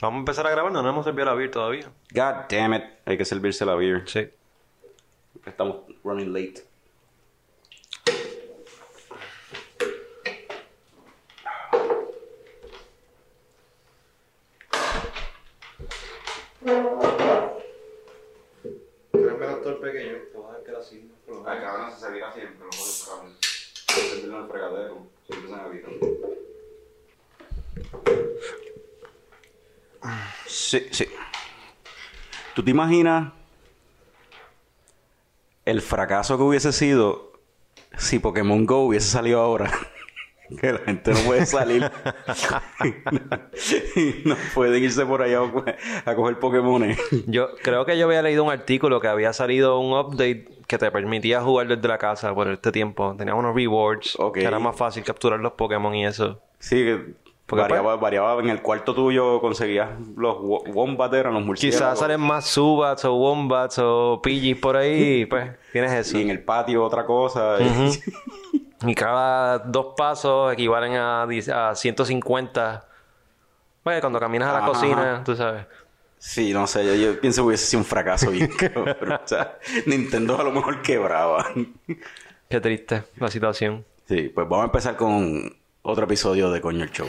Vamos a empezar a grabar, no nos hemos servido la beer todavía. God damn it. Hay que servirse la beer. Sí. Estamos running late. Sí, sí. ¿Tú te imaginas el fracaso que hubiese sido si Pokémon Go hubiese salido ahora? que la gente no puede salir y no pueden irse por allá a coger, a coger Pokémon. Yo creo que yo había leído un artículo que había salido un update que te permitía jugar desde la casa por este tiempo. Tenía unos rewards que era más fácil capturar los Pokémon y eso. Sí, que Porque variaba, variaba. En el cuarto tuyo conseguías los wo- Wombat, eran los murciélagos. Quizás salen más Subats o Wombats o Pidgeys por ahí y pues tienes eso. Y en el patio otra cosa. Y cada dos pasos equivalen a, a 150. Pues cuando caminas a la Ajá, cocina, tú sabes. Sí, no sé, yo, yo pienso que hubiese sido un fracaso bien cabrón. O sea, Nintendo a lo mejor quebraba. Qué triste la situación. Sí, pues vamos a empezar con otro episodio de Coño el Show.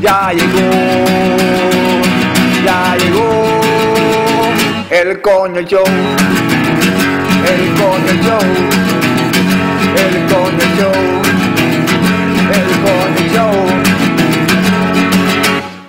Ya llegó, ya llegó el coño show, el coño show, el coño show, el coño show.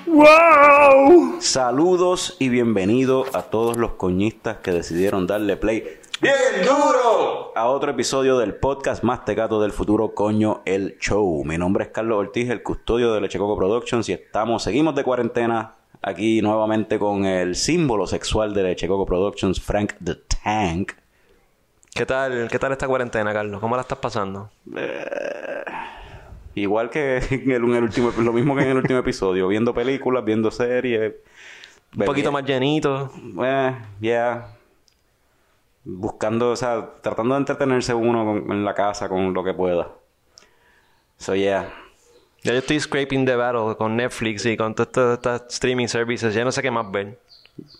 ¡Wow! Saludos y bienvenido a todos los coñistas que decidieron darle play bien duro a otro episodio del podcast más tecato del futuro, Coño el Show. Mi nombre es Carlos Ortiz, el custodio de Lechecoco Productions y estamos, seguimos de cuarentena aquí nuevamente con el símbolo sexual de Lechecoco Productions, Frank the Tank. ¿Qué tal, ¿Qué tal esta cuarentena, Carlos? ¿Cómo la estás pasando? Igual que en el, en el último, lo mismo que en el último episodio, viendo películas, viendo series. Un poquito más llenito. Eh, ya. Buscando, o sea, tratando de entretenerse uno con- en la casa con lo que pueda. So, yeah. Ya yo estoy scraping the battle con Netflix y con todas estas streaming services. Ya no sé qué más ver.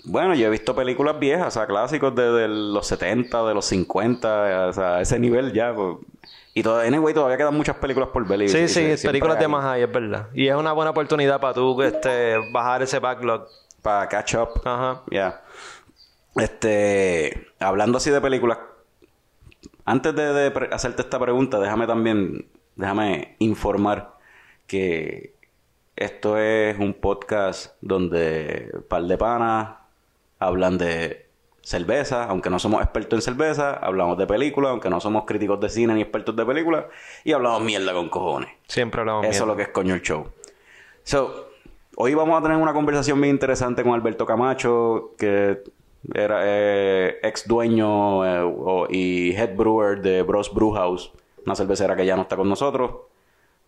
Bueno, yo he visto películas viejas, o sea, clásicos de, de los 70, de los 50, o sea, ese nivel ya. pues. Y todo, anyway, todavía quedan muchas películas por ver. y- Sí, y- sí, películas de hay- más ahí, es verdad. Y es una buena oportunidad para tú este, bajar ese backlog. Para catch up. Ajá. Ya. Este, hablando así de películas, antes de, hacerte esta pregunta, déjame también, déjame informar que esto es un podcast donde par de panas hablan de cerveza, aunque no somos expertos en cerveza, hablamos de películas, aunque no somos críticos de cine ni expertos de películas, y hablamos mierda con cojones. Siempre hablamos Eso es lo que es coño el show. So, hoy vamos a tener una conversación bien interesante con Alberto Camacho, que era eh, ex dueño eh, o- y head brewer de Bros Brewhouse, una cervecera que ya no está con nosotros.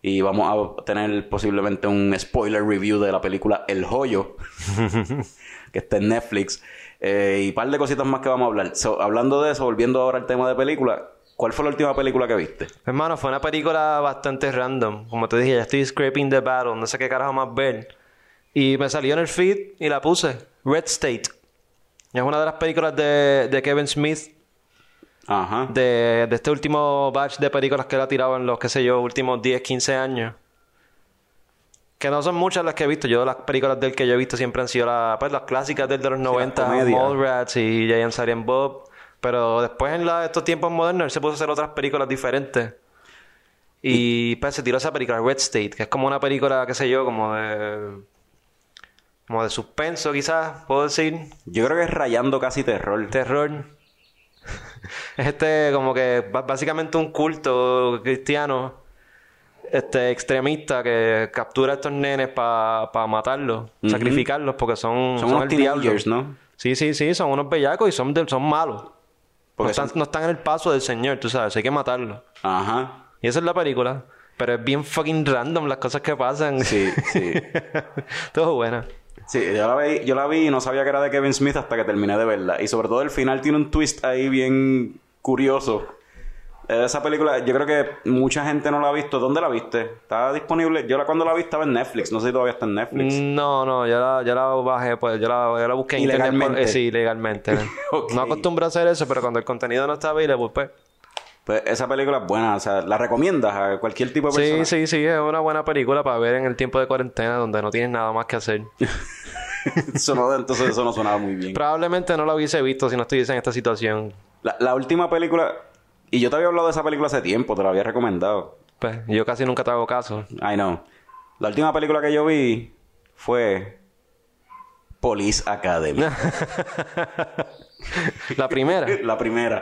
Y vamos a tener posiblemente un spoiler review de la película El Joyo, que está en Netflix. Eh, y un par de cositas más que vamos a hablar. So, hablando de eso, volviendo ahora al tema de película, ¿cuál fue la última película que viste? Hermano, fue una película bastante random. Como te dije, ya estoy scraping the battle. No sé qué carajo más ver. Y me salió en el feed y la puse. Red State. Es una de las películas de, de Kevin Smith. Ajá. De, de este último batch de películas que él ha tirado en los, qué sé yo, últimos 10, 15 años. Que no son muchas las que he visto. Yo las películas del que yo he visto siempre han sido la- pues, las clásicas del de los 90. comedias. Mallrats y Jay and Silent Bob. Pero después en la- estos tiempos modernos él se puso a hacer otras películas diferentes. Y pues se tiró esa película, Red State, que es como una película, qué sé yo, como de... Como de suspenso quizás, puedo decir. Yo creo que es rayando casi terror. Terror. es este como que básicamente un culto cristiano este extremista que captura a estos nenes para matarlos, sacrificarlos porque son, Son unos el diablo. ¿no? Sí, sí, sí, son unos bellacos y son, de- son malos. No Porque están, son- no están en el paso del Señor, tú sabes, hay que matarlos. Ajá. Y esa es la película. Pero es bien fucking random las cosas que pasan. Sí, sí. Todo buena. Sí, yo la, vi, yo la vi y no sabía que era de Kevin Smith hasta que terminé de verla. Y sobre todo el final tiene un twist ahí bien curioso. Eh, Esa película, yo creo que mucha gente no la ha visto. ¿Dónde la viste? ¿Está disponible? Yo la cuando la vi estaba en Netflix. No sé si todavía está en Netflix. No, no, yo la, yo la bajé, pues yo la, yo la busqué en internet. por- Ilegalmente. eh, sí, legalmente. Ok. No acostumbro a hacer eso, pero cuando el contenido no está available, pues. Pues esa película es buena. O sea, ¿la recomiendas a cualquier tipo de Sí, persona? sí, sí, es una buena película para ver en el tiempo de cuarentena donde no tienes nada más que hacer. Eso no- entonces eso no sonaba muy bien. Probablemente no la hubiese visto si no estuviese en esta situación. La, la última película... Y yo te había hablado de esa película hace tiempo. Te la había recomendado. Pues yo casi nunca te hago caso. I know. La última película que yo vi fue... Police Academy. La primera. la primera.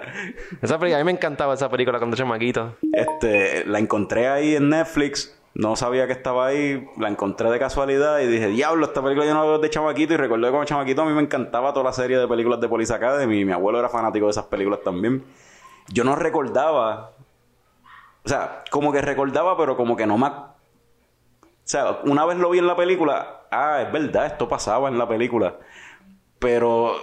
Esa película, a mí me encantaba esa película cuando chamaquito. Este, la encontré ahí en Netflix. No sabía que estaba ahí. La encontré de casualidad y dije, diablo, esta película yo no la veo de chamaquito. Y recordé que como chamaquito a mí me encantaba toda la serie de películas de Police Academy. Y mi abuelo era fanático de esas películas también. Yo no recordaba. O sea, como que recordaba, pero como que no me... O sea, una vez lo vi en la película. Ah, es verdad, esto pasaba en la película. Pero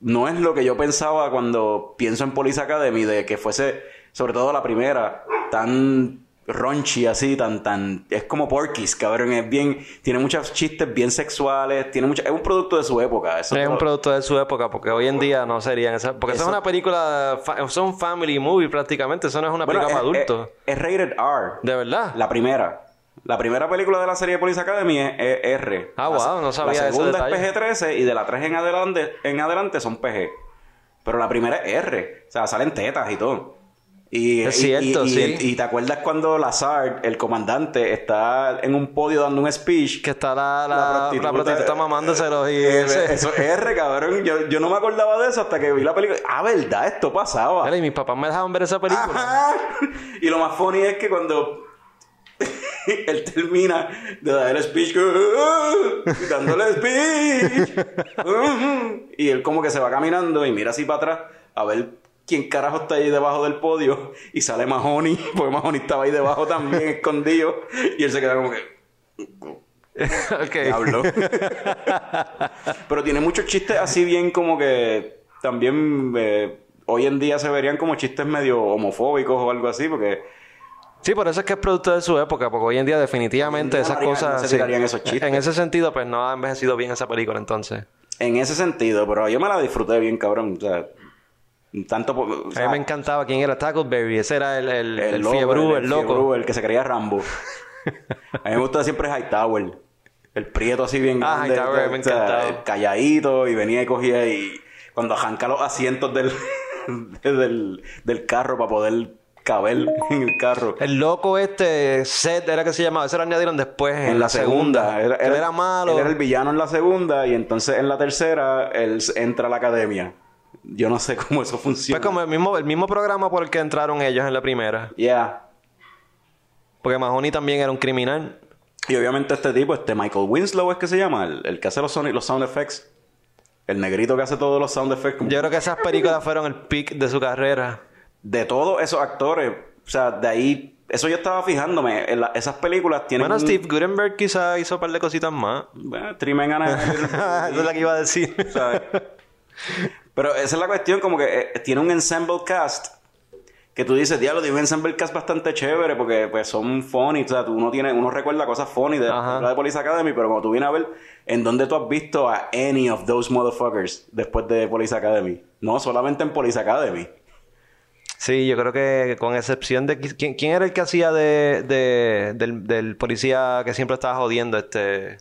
no es lo que yo pensaba cuando pienso en Police Academy, de que fuese, sobre todo la primera, tan raunchy así, tan, tan, es como Porky's, cabrón, es bien, tiene muchos chistes bien sexuales, tiene mucha, es un producto de su época, eso Es un producto de su época, porque hoy en día no serían esas. Porque eso, Eso- es una película. Son family movie prácticamente. Eso no es una Bueno, película para adultos. es- es rated R, ¿De verdad? la primera. La primera película de la serie Police Academy es, es R. Ah, La wow, no sabía La segunda es PG-13 y de la 3 en adelante, en adelante son PG. Pero la primera es R. O sea, salen tetas y todo. Y, Es cierto, y- y- sí. y te acuerdas cuando Lazard, el comandante, está en un podio dando un speech. Que está la, la, la prostituta- prostituta mamándoselo y Eh, ese- Eso es R, cabrón. Yo, yo no me acordaba de eso hasta que vi la película. Ah, verdad, esto pasaba. Y mis papás me dejaban ver esa película. Ajá. Y lo más funny es que cuando él termina de dar el speech, dándole el speech, y él como que se va caminando y mira así para atrás a ver quién carajo está ahí debajo del podio y sale Mahoney, porque Mahoney estaba ahí debajo también escondido y él se queda como que ok. diablo. Pero tiene muchos chistes así bien como que también eh, hoy en día se verían como chistes medio homofóbicos o algo así porque Sí, por eso es que es producto de su época, porque hoy en día definitivamente esas cosas... no se sí. esos chistes. En ese sentido, pues no ha envejecido bien esa película entonces. En ese sentido, pero yo me la disfruté bien, cabrón. O sea, tanto por. o A mí me encantaba quién era Tackleberry. Ese era el, el, el, loco, el, loco. fiebrú, el que se creía Rambo. a mí me gusta siempre Hightower. El prieto así bien Ah, grande. Hightower, me o sea, encantaba. calladito y venía y cogía y. Cuando arranca los asientos del, del, del carro para poder caber en el carro. El loco este, Seth era que se llamaba. Ese lo añadieron después en, en la segunda. Era, él era malo. Él era el villano en la segunda y entonces en la tercera él entra a la academia. Yo no sé cómo eso funciona. Fue como el mismo, el mismo programa por el que entraron ellos en la primera. Yeah. Porque Mahoney también era un criminal. Y obviamente este tipo, este Michael Winslow es que se llama, el, el que hace los, soni- los sound effects. El negrito que hace todos los sound effects. como- Yo creo que esas películas fueron el peak de su carrera. De todos esos actores, o sea, de ahí, eso yo estaba fijándome, en la- esas películas tienen... Bueno, Steve Gutenberg quizá hizo un par de cositas más. Bueno, Three Men and a- Eso es la que iba a decir. ¿sabes? Pero esa es la cuestión, como que eh, tiene un ensemble cast que tú dices, diablo, tiene un ensemble cast bastante chévere porque pues son funny, o sea, tú uno tiene, uno recuerda cosas funny de Ajá. la de Police Academy, pero cuando tú vienes a ver en dónde tú has visto a any of those motherfuckers después de Police Academy, no solamente en Police Academy. Sí, yo creo que con excepción de... ¿Quién, quién era el que hacía de, de- del, del policía que siempre estaba jodiendo? Este...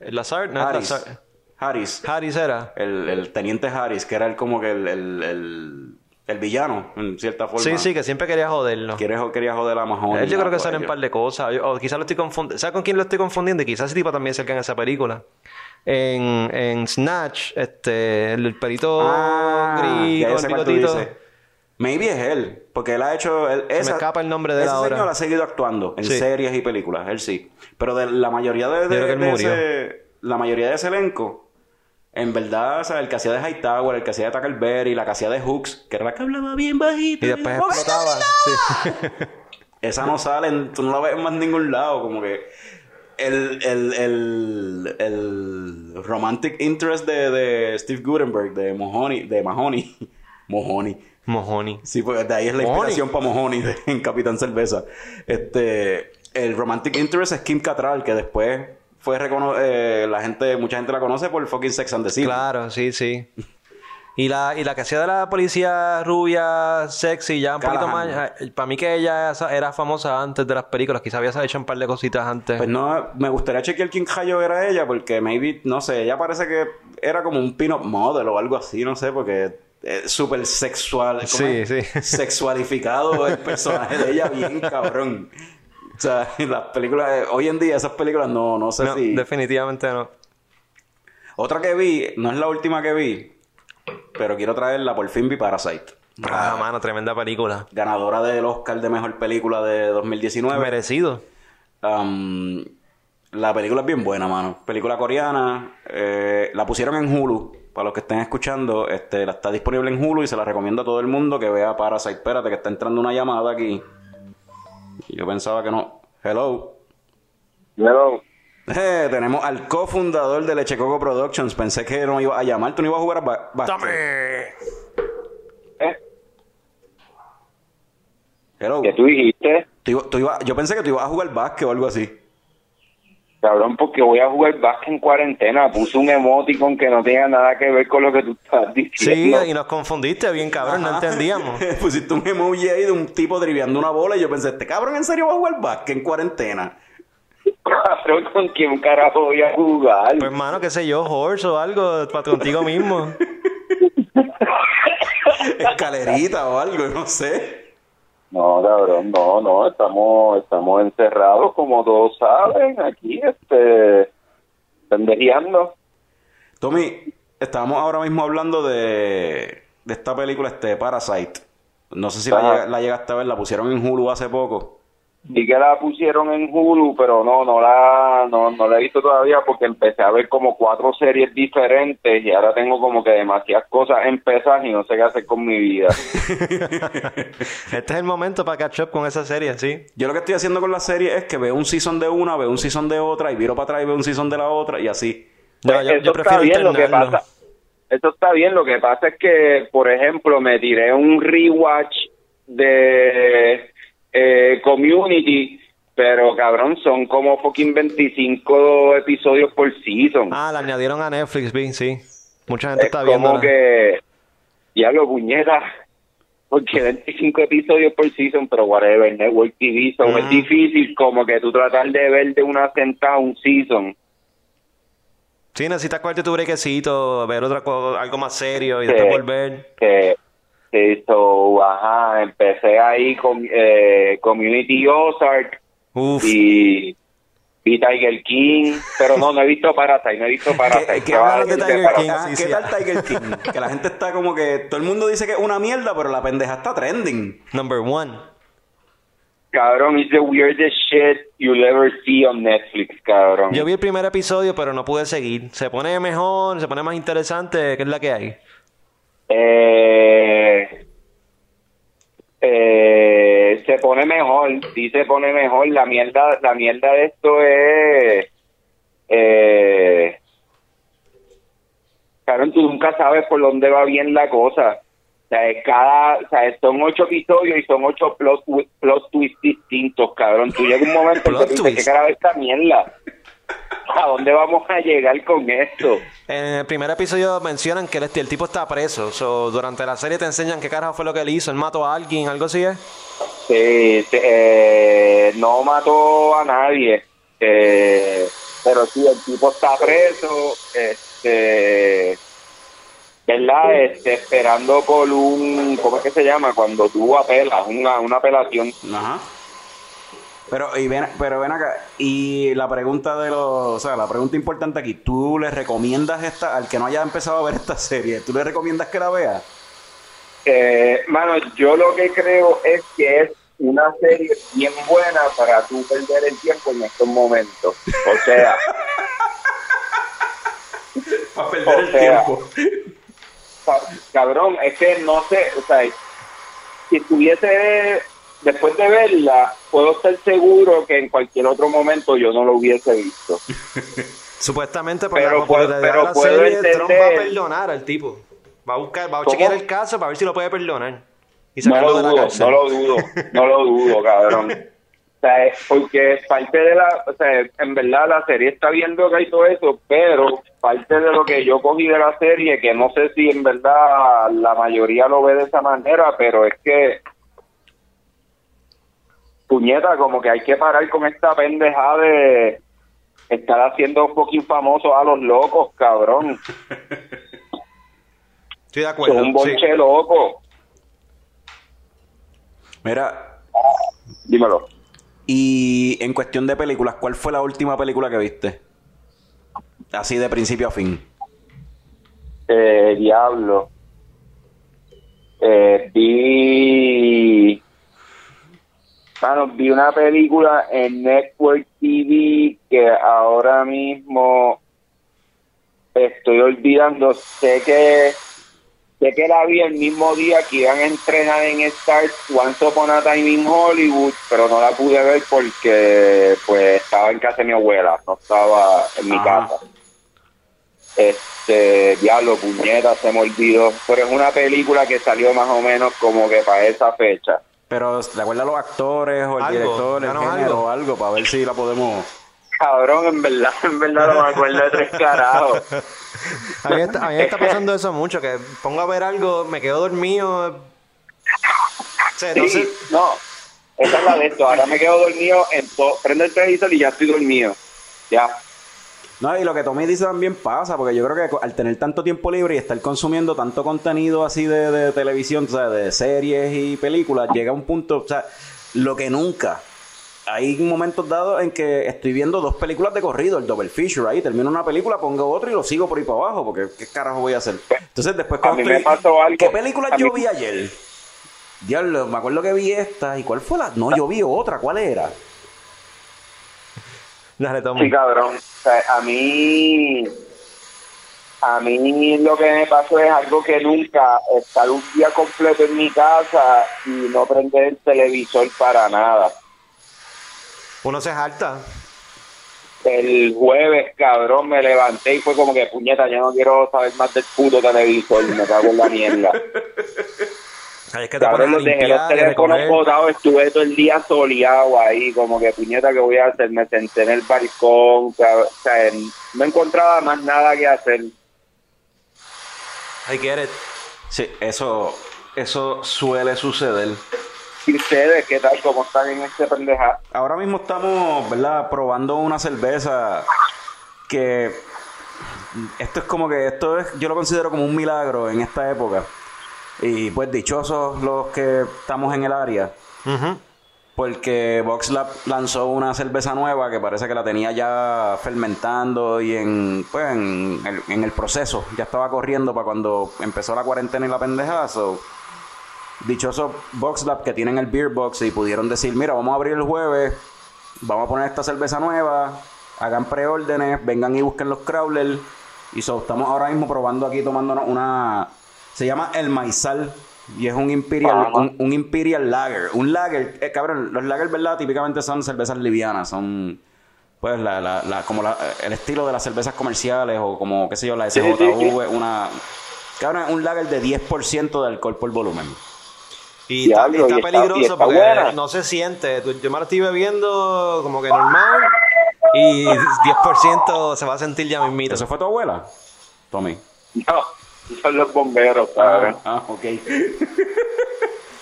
Lazard, ¿no? Harris, Lazard. Harris, Harris era. el, el teniente Harris, que era el, como que el, el, villano, en cierta forma. Sí, sí, que siempre quería joderlo. Quiere, quería joder a Mahoney. Él yo creo que sale un par de cosas. O quizás lo estoy confundiendo. ¿Sabes con quién lo estoy confundiendo? Y quizás ese tipo también cerca en esa película. En, en Snatch, este, el, perito Ah, gris el bigotito. Maybe es él. Porque él ha hecho... Él, me escapa el nombre de él ese ahora. señor ha seguido actuando en Sí. series y películas, él sí. Pero de la mayoría de, de- ese... La mayoría de ese elenco, en verdad, o sea, el que hacía de Hightower, el que hacía de Tackleberry, la que hacía de Hooks, que era la que hablaba bien bajito. Y después ¡Oh, explotaba. Sí. esa no sale, en- tú no la ves en más ningún lado, como que el, el, el, el romantic interest de, de Steve Gutenberg, de Mahoney, de Mahoney, Mahoney, Mojoni. sí, pues de ahí es la inspiración para de- en Capitán Cerveza. Este, el romantic interest es Kim Cattrall, que después fue eh, la gente, mucha gente la conoce por fucking Sex and the City. Claro, sí, sí. Y la, y la que hacía de la policía rubia, sexy, ya un poquito más. Para mí que ella era famosa antes de las películas, quizás había hecho un par de cositas antes. Pues no, me gustaría chequear quién Hayo era ella, porque maybe, no sé, ella parece que era como un pin-up model o algo así, no sé, porque es súper sexual. ¿cómo Sí. Sexualificado el personaje de ella, bien cabrón. O sea, las películas, eh, hoy en día esas películas no, no sé no, si... definitivamente no. Otra que vi, no es la última que vi, pero quiero traerla, por fin vi Parasite. Ah, mano, tremenda película. Ganadora del Oscar de Mejor Película de 2019. Merecido. Um, la película es bien buena, mano. Película coreana. eh, la pusieron en Hulu. Para los que estén escuchando, este, la está disponible en Hulu y se la recomiendo a todo el mundo que vea Parasite. Espérate, que está entrando una llamada aquí. Y Yo pensaba que no. Hello. Hello. Eh, tenemos al cofundador de Leche Coco Productions. Pensé que no iba a llamar. Tú no ibas a jugar a ba- básquet. ¿Eh? Hello. ¿Qué tú dijiste? Tú iba- tú iba- yo pensé que tú ibas a jugar básquet o algo así. Cabrón, porque voy a jugar básquet en cuarentena. Puse un emoticon que no tenga nada que ver con lo que tú estás Sí, diciendo. y nos confundiste bien, cabrón, no entendíamos. Pusiste un emoji ahí de un tipo driviando una bola y yo pensé, este cabrón en serio va a jugar básquet en cuarentena. Cabrón, ¿con quién carajo voy a jugar? Pues, mano, qué sé yo, horse o algo, para contigo mismo. Escalerita o algo, no sé. No, cabrón, no, no. Estamos, estamos encerrados, como todos saben, aquí, este... pendejeando. Tommy, estábamos ahora mismo hablando de, de esta película, este Parasite. No sé si la llegaste a ver, la pusieron en Hulu hace poco. Vi que la pusieron en Hulu, pero no, no la, no, no la he visto todavía porque empecé a ver como cuatro series diferentes y ahora tengo como que demasiadas cosas empezadas y no sé qué hacer con mi vida. Este es el momento para catch up con esa serie, sí. Yo lo que estoy haciendo con la serie es que veo un season de una, veo un season de otra, y viro para atrás y veo un season de la otra, y así. Pues yo, yo eso prefiero está bien, lo que pasa, eso está bien, lo que pasa es que, por ejemplo, me tiré un rewatch de eh, Community, pero cabrón, son como fucking 25 episodios por season. Ah, la añadieron a Netflix, vi, sí. Mucha gente es está viendo. como que, ya lo puñeta, porque 25 episodios por season, pero whatever, Network TV, so Mm. es difícil como que tú tratar de ver de una sentada un season. Sí, necesitas cogerte tu brequecito, ver otra algo más serio y después volver. que sí, so, ajá, empecé ahí con eh, Community Ozark Uf. y vi Tiger King, pero no, no he visto Parasite, no he visto Parasite. ¿Qué, qué ¿Qué va a hablan de decir de Tiger King? Parasite? Sí, ¿Qué sí. tal Tiger King? que la gente está como que... Todo el mundo dice que es una mierda, pero la pendeja está trending. Number one. Cabrón, it's the weirdest shit you'll ever see on Netflix, cabrón. Yo vi el primer episodio, pero no pude seguir. Se pone mejor, se pone más interesante. ¿Qué es la que hay? Eh, eh, se pone mejor, sí se pone mejor. La mierda, la mierda de esto es, eh, Cabrón, tú nunca sabes por dónde va bien la cosa. O sea, cada, o sea, son ocho episodios y son ocho plot, plot twists distintos, cabrón. Tú llega un momento en que dices. ¿qué carajo es esta mierda? ¿A dónde vamos a llegar con esto? En el primer episodio mencionan que el, el tipo está preso. So, durante la serie te enseñan qué carajo fue lo que él hizo. Él mató a alguien, algo así es. Sí, eh, no mató a nadie, eh, pero sí, el tipo está preso, este, ¿verdad? Este, esperando por un, ¿cómo es que se llama? Cuando tú apelas, una, una apelación. Ajá. Pero, y ven, pero ven acá, y la pregunta de los, o sea, la pregunta importante aquí, ¿tú le recomiendas esta, al que no haya empezado a ver esta serie, ¿tú le recomiendas que la vea? Eh, mano, yo lo que creo es que es una serie bien buena para tú perder el tiempo en estos momentos. O sea, Para perder O el sea, tiempo. ca- cabrón, es que no sé, o sea, si estuviese después de verla, puedo estar seguro que en cualquier otro momento yo no lo hubiese visto. Supuestamente por Pero la puedo- pero de la puedo serie, Trump va a entender- perdonar al tipo. Va a buscar, va a ¿Cómo? chequear el caso para ver si lo puede perdonar. Y No sacarlo lo de la dudo, cárcel. no lo dudo, no lo dudo, cabrón. O sea, es porque parte de la, o sea, en verdad la serie está bien loca y todo eso, pero parte de lo que yo cogí de la serie, que no sé si en verdad la mayoría lo ve de esa manera, pero es que puñeta, como que hay que parar con esta pendejada de estar haciendo fucking famosos a los locos, cabrón. Estoy de acuerdo. un sí. bonche loco. Mira, Dímelo. y en cuestión de películas, ¿cuál fue la última película que viste? Así de principio a fin. Eh, diablo. Eh, vi. Mano, vi una película en Network TV que ahora mismo estoy olvidando. Sé que sé que la vi el mismo día que iban a entrenar en Star Once Upon a Time in Hollywood, pero no la pude ver porque pues estaba en casa de mi abuela, no estaba en mi Ajá. casa. Este, diablo, puñeta, se me olvidó. Pero es una película que salió más o menos como que para esa fecha. Pero, ¿te acuerdas los actores o el Algo, director, el danos género algo. o algo? Para ver si la podemos... Cabrón, en verdad, en verdad no me acuerdo de tres carajos. A mí, está, a mí me está pasando eso mucho, que pongo a ver algo, me quedo dormido. O sea, no Sí, sé- no, esa es la de esto. Ahora me quedo dormido, en to- prendo el televisor y ya estoy dormido. Ya. No, y lo que Tommy dice también pasa, porque yo creo que al tener tanto tiempo libre y estar consumiendo tanto contenido así de, de televisión, o sea, de series y películas, llega un punto, o sea, lo que nunca. Hay momentos dados en que estoy viendo dos películas de corrido, el double feature ahí, termino una película, pongo otra y lo sigo por ahí para abajo, porque ¿qué carajo voy a hacer? Entonces después A cuando mí me pasó algo. ¿Qué película A yo mí- vi ayer? Diablo, me acuerdo que vi esta, ¿y cuál fue la? No, yo vi otra, ¿cuál era? Dale, Sí, Tommy. cabrón. O sea, a mí, a mí lo que me pasó es algo que nunca, estar un día completo en mi casa y no prender el televisor para nada. Uno se jalta. El jueves, cabrón, me levanté y fue como que, puñeta, yo no quiero saber más del puto televisor, me cago en la mierda. Ahí es que te Cabrón, los dejé los teléfonos botados, estuve todo el día soleado ahí, como que puñeta que voy a hacer, me senté en el balcón, cabrón, o sea, no encontraba más nada que hacer. I get it. Sí, eso, eso suele suceder. ¿Y ustedes qué tal? ¿Cómo están en este pendeja? Ahora mismo estamos, ¿verdad? Probando una cerveza que esto es como que esto es, yo lo considero como un milagro en esta época. Y pues dichosos los que estamos en el área. Porque VoxLab lanzó una cerveza nueva que parece que la tenía ya fermentando y en, pues, en, el, en el proceso. Ya estaba corriendo para cuando empezó la cuarentena y la pendejada. So, dichosos VoxLab que tienen el beer box y pudieron decir, mira, vamos a abrir el jueves, vamos a poner esta cerveza nueva, hagan preórdenes, vengan y busquen los crawlers. Y so, estamos ahora mismo probando aquí tomándonos una... Se llama El Maizal y es un Imperial, un, un Imperial Lager. Un Lager, eh, cabrón, los Lager, ¿verdad? Típicamente son cervezas livianas, son pues la, la, la- como la- el estilo de las cervezas comerciales o como, qué sé yo, la Sí, SJV, sí, sí. una... Cabrón, un Lager de 10% de alcohol por volumen. Y está, Diablo, y está y está- peligroso y está porque buena. no se siente. Tú- Yo me la estoy bebiendo como que normal y 10% se va a sentir ya mismito. ¿Eso fue tu abuela? Tommy. No, son los bomberos, ¿sabes? Ah, ok.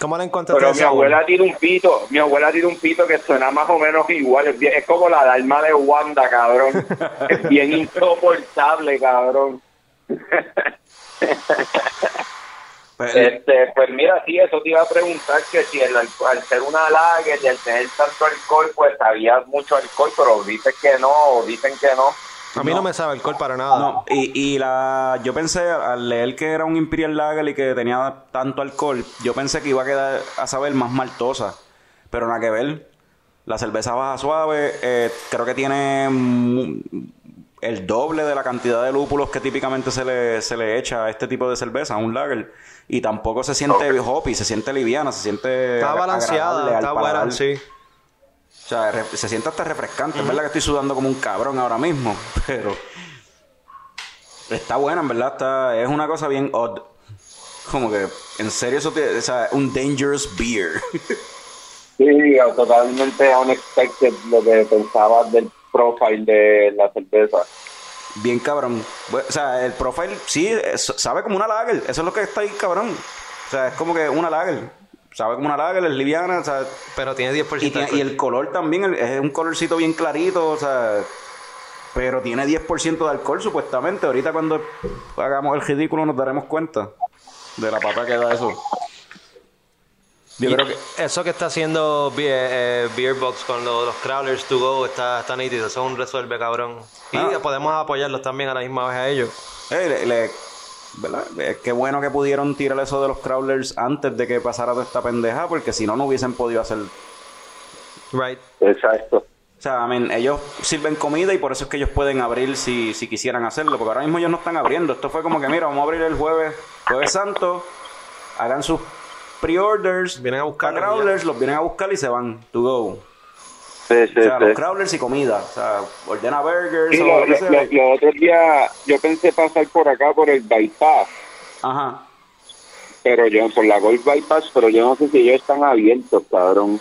¿Cómo la encontraste? Pero mi sabor? abuela tiene un pito, mi abuela tiene un pito que suena más o menos igual, es, bien- es como la alarma de Wanda, cabrón. es bien insoportable, cabrón. Pues, Este, pues mira, sí, eso te iba a preguntar que si el al ser una lager y al tener tanto alcohol, pues había mucho alcohol, pero dicen que no, o dicen que no. A mí no, me sabe alcohol para nada. No, y, y la, yo pensé al leer que era un Imperial Lager y que tenía tanto alcohol, yo pensé que iba a quedar a saber más maltosa. Pero nada que ver. La cerveza baja suave, eh, creo que tiene el doble de la cantidad de lúpulos que típicamente se le, se le echa a este tipo de cerveza, a un lager. Y tampoco se siente hoppy, se siente liviana, se siente Está balanceada, está buena, sí. O sea, se siente hasta refrescante. Es verdad que estoy sudando como un cabrón ahora mismo, pero está buena, en verdad. Está, es una cosa bien odd. Como que, en serio, eso te, o sea, un dangerous beer. Sí, totalmente unexpected lo que pensabas del profile de la cerveza. Bien cabrón. O sea, el profile, sí, es- sabe como una lager. Eso es lo que está ahí, cabrón. O sea, es como que una lager. Sabe como una lager, es liviana, o sea, Pero tiene 10% Y, tiene- de y el color también el- es un colorcito bien clarito, o sea, pero tiene 10% de alcohol supuestamente. Ahorita cuando hagamos el ridículo nos daremos cuenta de la pata que da eso. Yo creo que Eso que está haciendo Beer, eh, Beerbox con lo- los Crawlers to go está, está nítido. Eso es un resuelve, cabrón. Y Ah. podemos apoyarlos también a la misma vez a ellos. eh, le- le- ¿verdad? Qué bueno que pudieron tirar eso de los crawlers antes de que pasara toda esta pendeja, porque si no, no hubiesen podido hacer. Right. Exacto. O sea, I mean, ellos sirven comida y por eso es que ellos pueden abrir si, si quisieran hacerlo, porque ahora mismo ellos no están abriendo. Esto fue como que, mira, vamos a abrir el jueves, jueves santo, hagan sus pre-orders, Vienen a ya. crawlers, los vienen a buscar y se van, to go. Sí, sí, O sea, sí. los crawlers y comida. O sea, ordena burgers Sí, o lo- lo que lo- sea. lo- los otros días yo pensé pasar por acá por el bypass, Ajá. pero yo por la Gold Bypass, pero yo no sé si ellos están abiertos, cabrón.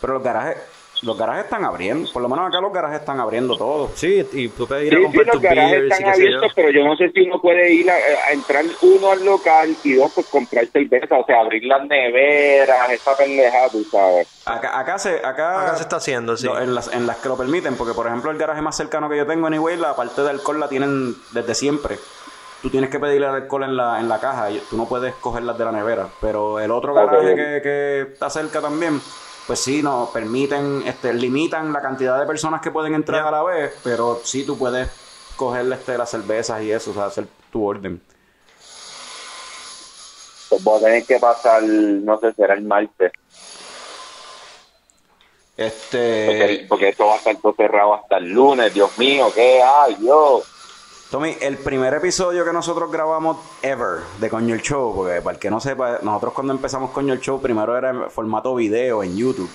Pero los garajes, los garajes están abriendo. Por lo menos acá los garajes están abriendo todos. Sí, y tú puedes ir Sí, a sí, comprar los tus garajes beers y están qué sé yo. abiertos, pero yo no sé si uno puede ir a, a entrar uno al local y dos pues comprar cerveza, o sea, abrir las neveras, esa pendejada, tú sabes. Acá, acá se, acá, Acá se está haciendo, sí. en, las, en las que lo permiten, porque por ejemplo el garaje más cercano que yo tengo, anyway, la parte de alcohol la tienen desde siempre. Tú tienes que pedirle el alcohol en la, en la caja, y tú no puedes cogerlas de la nevera. Pero el otro garaje que, que está cerca también, pues sí, nos permiten, este, limitan la cantidad de personas que pueden entrar a la vez, pero sí tú puedes cogerle este, las cervezas y eso, o sea, hacer tu orden. Pues voy a tener que pasar, no sé, será el martes, Este, porque, porque esto va a estar todo cerrado hasta el lunes, Dios mío, ¿qué hay, yo? Tommy, el primer episodio que nosotros grabamos ever de Coño el Show, porque para el que no sepa, nosotros cuando empezamos Coño el Show primero era en formato video en YouTube.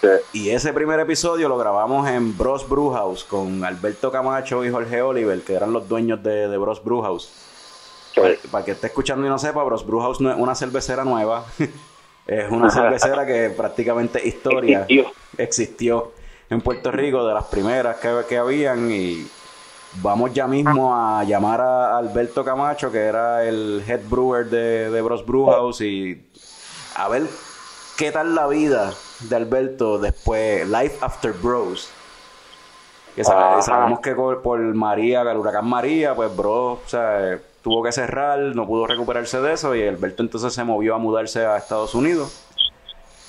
Sí. Y ese primer episodio lo grabamos en Bros Brewhouse con Alberto Camacho y Jorge Oliver, que eran los dueños de, de Bros Brewhouse. Sí. Para, para el que esté escuchando y no sepa, Bros Brewhouse no es una cervecera nueva. es una cervecera que prácticamente historia Existió. existió en Puerto Rico, de las primeras que, que habían. Y vamos ya mismo a llamar a Alberto Camacho, que era el head brewer de, de Bros Brewhouse, y a ver qué tal la vida de Alberto después, Life After Bros. Que sabe- sabemos que por, María, el huracán María, pues Bros, o sea, tuvo que cerrar, no pudo recuperarse de eso, y Alberto entonces se movió a mudarse a Estados Unidos.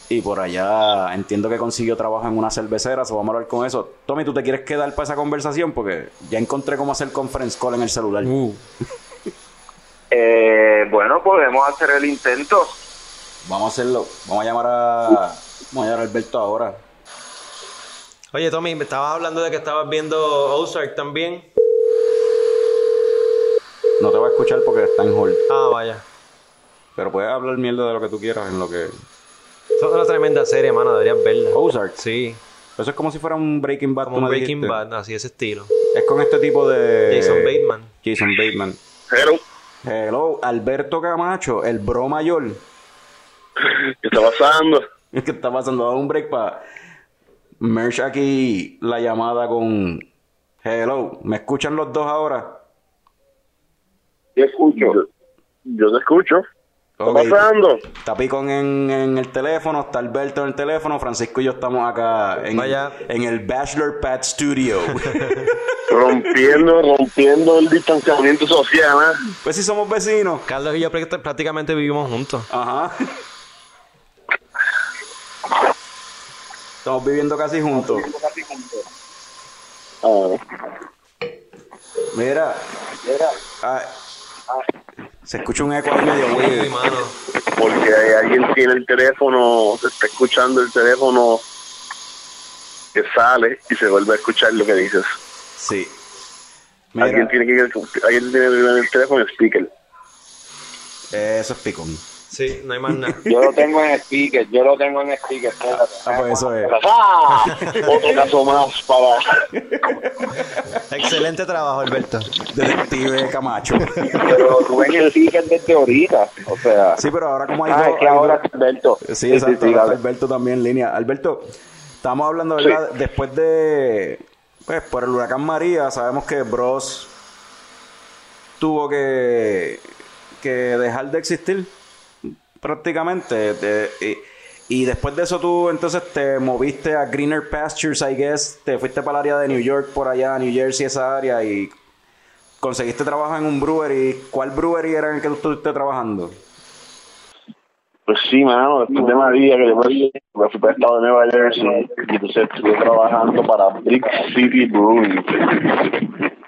Y por allá entiendo que consiguió trabajo en una cervecera, so vamos a hablar con eso. Tommy, ¿tú te quieres quedar para esa conversación? Porque ya encontré cómo hacer conference call en el celular. Uh, Eh, bueno, podemos hacer el intento. Vamos a hacerlo. Vamos a llamar a... Vamos a llamar a Alberto ahora. Oye, Tommy, me estabas hablando de que estabas viendo Ozark también. No te va a escuchar porque está en hold. Ah, vaya. Pero puedes hablar mierda de lo que tú quieras en lo que... Es una tremenda serie, mano. Deberías verla. Ozark. Sí, Eso es como si fuera un Breaking Bad. como un Breaking dijiste. Bad, así ese estilo. Es con este tipo de... Jason Bateman. Jason Bateman. Pero, Hello, Alberto Camacho, el bro mayor. ¿qué está pasando? ¿Qué está pasando? Da un break para merge aquí la llamada con Hello. ¿Me escuchan los dos ahora? Yo escucho. Yo, yo te escucho. ¿Qué Ok. está pasando? Está Picón en, en el teléfono, está Alberto en el teléfono, Francisco y yo estamos acá en, Vaya. en el Bachelor Pad Studio. Rompiendo, rompiendo el distanciamiento social, ¿eh? pues si somos vecinos. Carlos y yo práct- prácticamente vivimos juntos. Ajá. Estamos viviendo casi juntos. Ah, Mira. Ah, se escucha un eco ahí medio weird. mano. Porque alguien tiene el teléfono, se está escuchando el teléfono que sale y se vuelve a escuchar lo que dices. Sí. Alguien tiene que alguien tiene que el teléfono en speaker. eso es picón. Sí, no hay más nada. Yo lo tengo en speaker, yo lo tengo en speaker. Ah, pues eso es. ¡Ah! Otro caso más para Excelente trabajo, Alberto. Detective Camacho. Pero tú ven el speaker desde ahorita. O sea, Sí, pero ahora como hay ah, dos- es que ahora dos- Alberto. Sí, exacto. sí, dale. Alberto también en línea. Alberto, estamos hablando, ¿verdad? Después de. Pues por el huracán María, sabemos que Bros tuvo que, que dejar de existir prácticamente. y, después de eso tú entonces te moviste a Greener Pastures, I guess. Te fuiste para el área de New York, por allá, New Jersey, esa área, y conseguiste trabajo en un brewery. ¿Cuál brewery era en el que tú estuviste trabajando? Pues sí, mano, después de María, que después me fui para el estado de Nueva Jersey y entonces estuve trabajando para Brick City Brewing.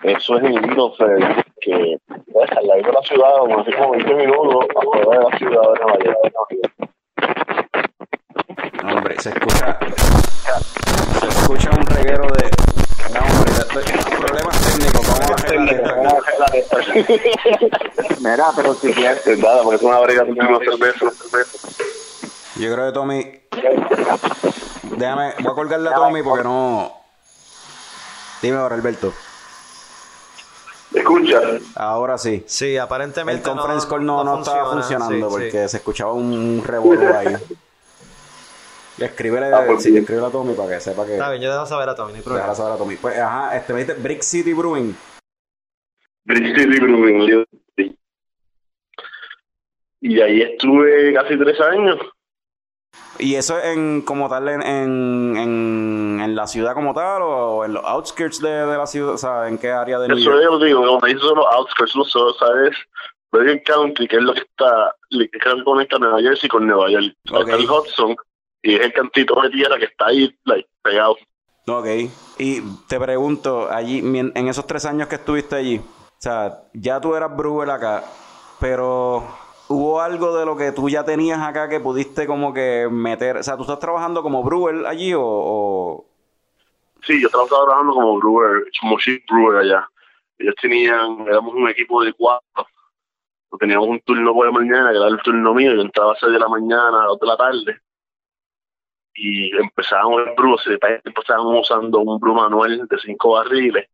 Eso es en Middlesex, que es al lado de la ciudad, como así como 20 minutos afuera de la ciudad de Nueva York. No, hombre, se escucha. Se escucha un reguero de. No, hombre, de- de- problemas técnicos. Vamos a arreglar. Mira, pero si quieres. Es nada, porque es una brega de una cerveza, una cerveza. Yo creo que Tommy. Déjame, voy a colgarle a Tommy porque no. Dime ahora, Alberto. Escucha, Ahora sí. Sí, aparentemente. El conference call no, no, estaba funciona, funcionando sí, porque sí. se escuchaba un revuelo ahí. Escríbele, Ah, pues sí, escríbele a Tommy para que sepa que. Está bien, yo dejo saber a Tommy, no hay problema. Déjala saber a Tommy. Pues, ajá, este me dice Brick City Brewing. Brick City Brewing. Y ahí estuve casi tres años. ¿Y eso en como tal en, en, en, en la ciudad como tal o en los outskirts de, de la ciudad? O sea, ¿en qué área de New Eso York? es lo que digo, te dice son los outskirts, no solo sabes, Bergen County, que es lo que está, que es lo que conecta Nueva Jersey con Nueva York. Ok. Está el Hudson, y es el cantito de tierra que está ahí, like, pegado. Ok. Y te pregunto, allí, en esos tres años que estuviste allí, o sea, ya tú eras brewer acá, pero ¿hubo algo de lo que tú ya tenías acá que pudiste como que meter? O sea, ¿tú estás trabajando como brewer allí o...? o- Sí, yo estaba trabajando como brewer, como chief brewer allá. Ellos tenían, éramos un equipo de cuatro. Teníamos un turno por la mañana, que era el turno mío, yo entraba a 6 de la mañana, a 2 de la tarde. Y empezábamos el brew, se empezábamos usando un brew manual de cinco barriles.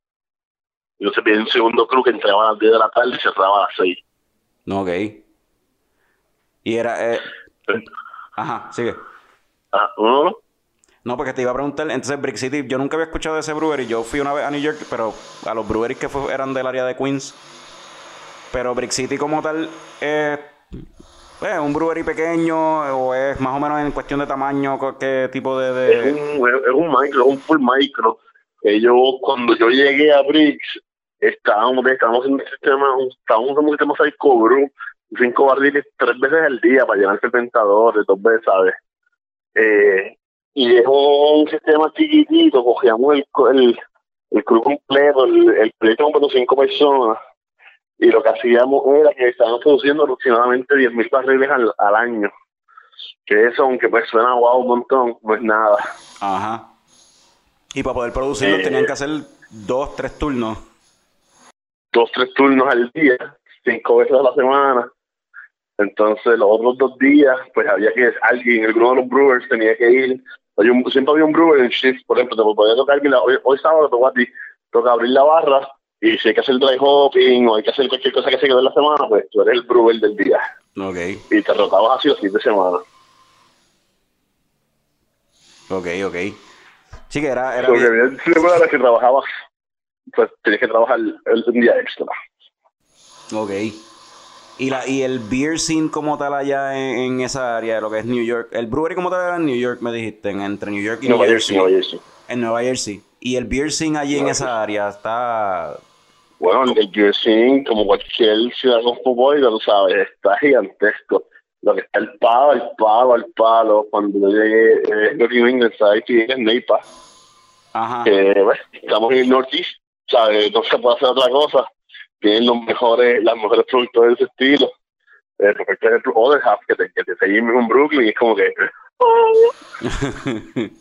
Y entonces viene un segundo crew que entraba a las 10 de la tarde y cerraba a las 6. No, ok. Y era... eh, Ajá, sigue. Ah, ¿no? No, porque te iba a preguntar, entonces Brick City, yo nunca había escuchado de ese brewery, yo fui una vez a New York, pero a los breweries que fue, eran del área de Queens. Pero Brick City como tal, es pues, un brewery pequeño o es más o menos en cuestión de tamaño, qué tipo de... Es un, es un micro, es un full micro. Yo, cuando yo llegué a Briggs, estábamos, estábamos en un sistema, estábamos en un sistema Psycho Brew, cinco barriles tres veces al día para llenar 70 dos veces, ¿sabes? Eh, y es un sistema chiquitito, cogíamos el, el, el crew completo, el, el proyecto completo cinco personas, y lo que hacíamos era que estábamos produciendo aproximadamente 10.000 barriles al, al año. Que eso, aunque pues suena guau un montón, no es nada. Ajá. Y para poder producirlo Eh. tenían que hacer dos, tres turnos. dos, tres turnos al día, cinco veces a la semana. Entonces, los otros dos días, pues había que alguien, alguno de los brewers tenía que ir. Oye, siempre había un brewer en shift, por ejemplo, te podía tocar, mira, hoy, hoy sábado toca a ti, toca abrir la barra y si hay que hacer dry hopping o hay que hacer cualquier cosa que se quede en la semana, pues tú eres el brewer del día Ok, y te rotabas así los fines de semana. ok, ok. Sí que era... era Porque bien, recuerdas que trabajabas, pues tenías que trabajar el, un día extra. Ok. Y, la, y el beer scene como tal allá en, en esa área, lo que es New York. El brewery como tal era en New York, me dijiste, en- entre New York y Nueva New Jersey, Jersey. Nueva Jersey. En Nueva Jersey. Y el beer scene allí en esa área está... Bueno, el Jersey, como cualquier ciudad cosmopolita, tú sabes, está gigantesco. Lo que está el palo, el palo, el palo. Cuando yo llegué, eh, lo que. Que es Neipa. Ajá. Que, bueno, estamos en el Northeast, ¿sabes? No se puede hacer otra cosa. Tienen los mejores, las mejores productores de ese estilo. Eh, respecto al Other Half, que te, que te seguimos en Brooklyn, es como que.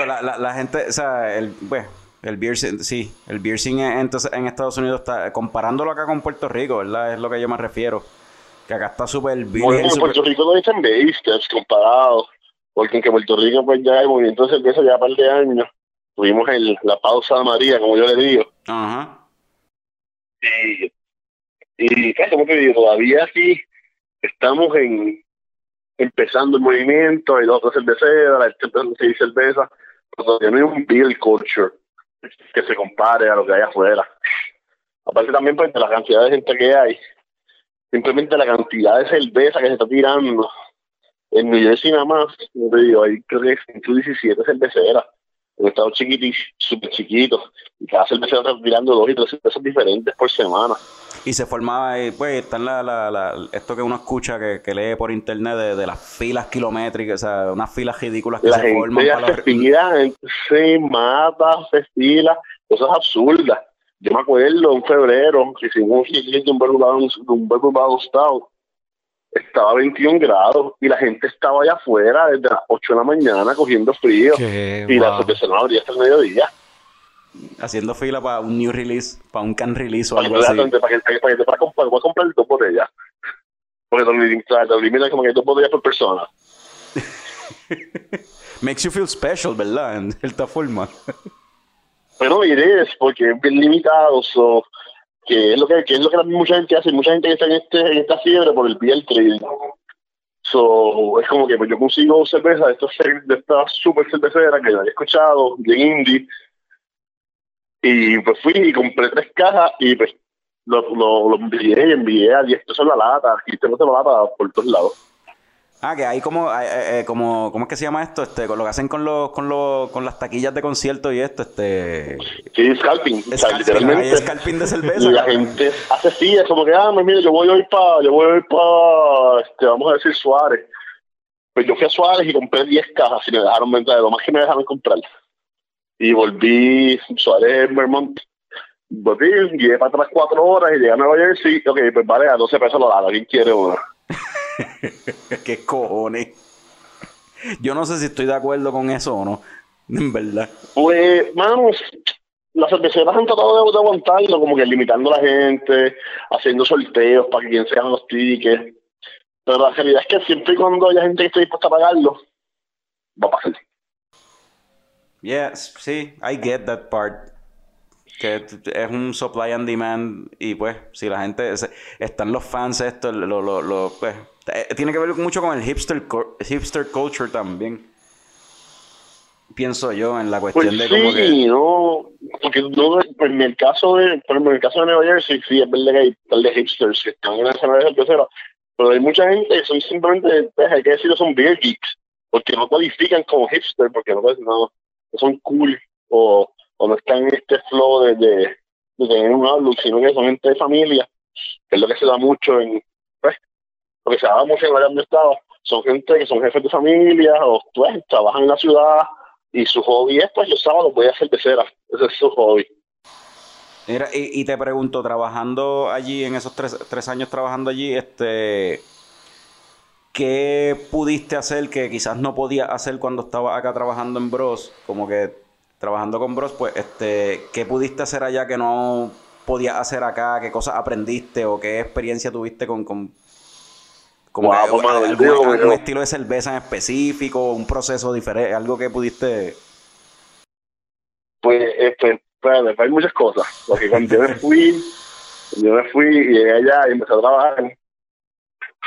oh, la, la, la gente, o sea, el, pues, el beer sí, el beer entonces, en Estados Unidos está, comparándolo acá con Puerto Rico, ¿verdad? Es lo que yo me refiero. Que acá está súper Bueno, virgen, en súper- Puerto Rico no dicen bastards comparado, porque en que Puerto Rico pues ya el movimiento de cerveza ya un par de años, tuvimos el, la pausa de María, como yo le digo, Ajá. Y, y ¿qué? como te digo, todavía aquí estamos en empezando el movimiento, hay dos cerveceras, la gente empezando a cerveza, todavía no hay un beer culture que se compare a lo que hay afuera. Aparte también pues de la cantidad de gente que hay, simplemente la cantidad de cerveza que se está tirando en New Jersey nada más, como te digo, hay creo que 117 cerveceras, en estados chiquitis, súper chiquitos, y cada cervecera está tirando dos y tres cervezas diferentes por semana. Y se formaba, pues, están la, la, la, esto que uno escucha, que, que lee por internet de, de las filas kilométricas, o sea, unas filas ridículas que La se forman para se fila, la gente se mata, se fila, cosas absurdas. Yo me acuerdo en febrero que hicimos un de un Bounce- de un Bourbon Bounce Stout. Estaba a 21 grados y la gente estaba allá afuera desde las 8 de la mañana cogiendo frío. Qué y la wow. cerveza no abría hasta el mediodía. Haciendo fila para un new release, para un can release o Para algo así. para que, para comprar, voy a comprar dos botellas. Porque los limitan como que hay dos botellas por persona. Makes you feel special, ¿verdad? En cierta forma. Pero es porque es bien limitado, so, que es lo que, es lo que mucha gente hace, mucha gente está en este, en esta fiebre por el beer trading. So, es como que pues, yo consigo cerveza de estas de estas super cerveceras que yo había escuchado, bien indie, y pues fui y compré tres cajas y pues lo, lo, lo envié envié a 10 pesos la lata, 15 pesos la lata por todos lados. Ah, que hay como, eh, eh, como, ¿cómo es que se llama esto? Este, con lo que hacen con los, con los, con las taquillas de concierto y esto, este, Sí, scalping, o sea, scalping, hay literalmente. scalping de Y cerveza. la cabrón. gente hace así, es como que, ah, pues mira, yo voy hoy para, yo voy hoy para, este, vamos a decir Suárez. Pues yo fui a Suárez y compré 10 cajas y me dejaron vender, lo más que me dejaron comprar. Y volví, Suárez en Vermont, volví, llegué para atrás cuatro horas y llegué a Nueva Jersey, ok, pues vale, a 12 pesos lo lado, ¿quién quiere una? ¿Qué cojones? Yo no sé si estoy de acuerdo con eso o no, en verdad. Pues, manos, las cerveceras han tratado de, de aguantarlo, como que limitando a la gente, haciendo sorteos para que quien se los tickets. Pero la realidad es que siempre y cuando haya gente que esté dispuesta a pagarlo, va a pasar. Yes, sí, I get that part. Que es un supply and demand y pues si la gente se- están los fans esto lo, lo, lo, pues eh, tiene que ver mucho con el hipster hipster culture también. Pienso yo en la Pues cuestión de como que sí, no, porque no, pues en el caso de, por en el caso de Nueva Jersey, sí, es verdad que hay tal de hipsters que están en la escena de cervecera, pero hay mucha gente que son simplemente, pues, hay que decirlo, son beer geeks, porque no cualifican como hipster, porque no, pues, no, no son cool, o, o no están en este flow de, de, tener un outlook, sino que son gente de familia, que es lo que se da mucho en, pues, lo que se da mucho en donde estaba, son gente que son jefes de familia, o pues, trabajan en la ciudad, y su hobby es, pues, los sábados voy a hacer cervecera. Ese es su hobby. Mira, y, te pregunto, trabajando allí, en esos tres, tres años trabajando allí, este, ¿qué pudiste hacer que quizás no podías hacer cuando estabas acá trabajando en Bros? Como que trabajando con Bros, pues, este, ¿qué pudiste hacer allá que no podías hacer acá? ¿Qué cosas aprendiste o qué experiencia tuviste con, con como que, pues, algún, estilo de cerveza en específico, un proceso diferente, algo que pudiste... Pues, eh, pues, pues, hay muchas cosas. Porque cuando yo me fui, yo me fui y llegué allá y empecé a trabajar.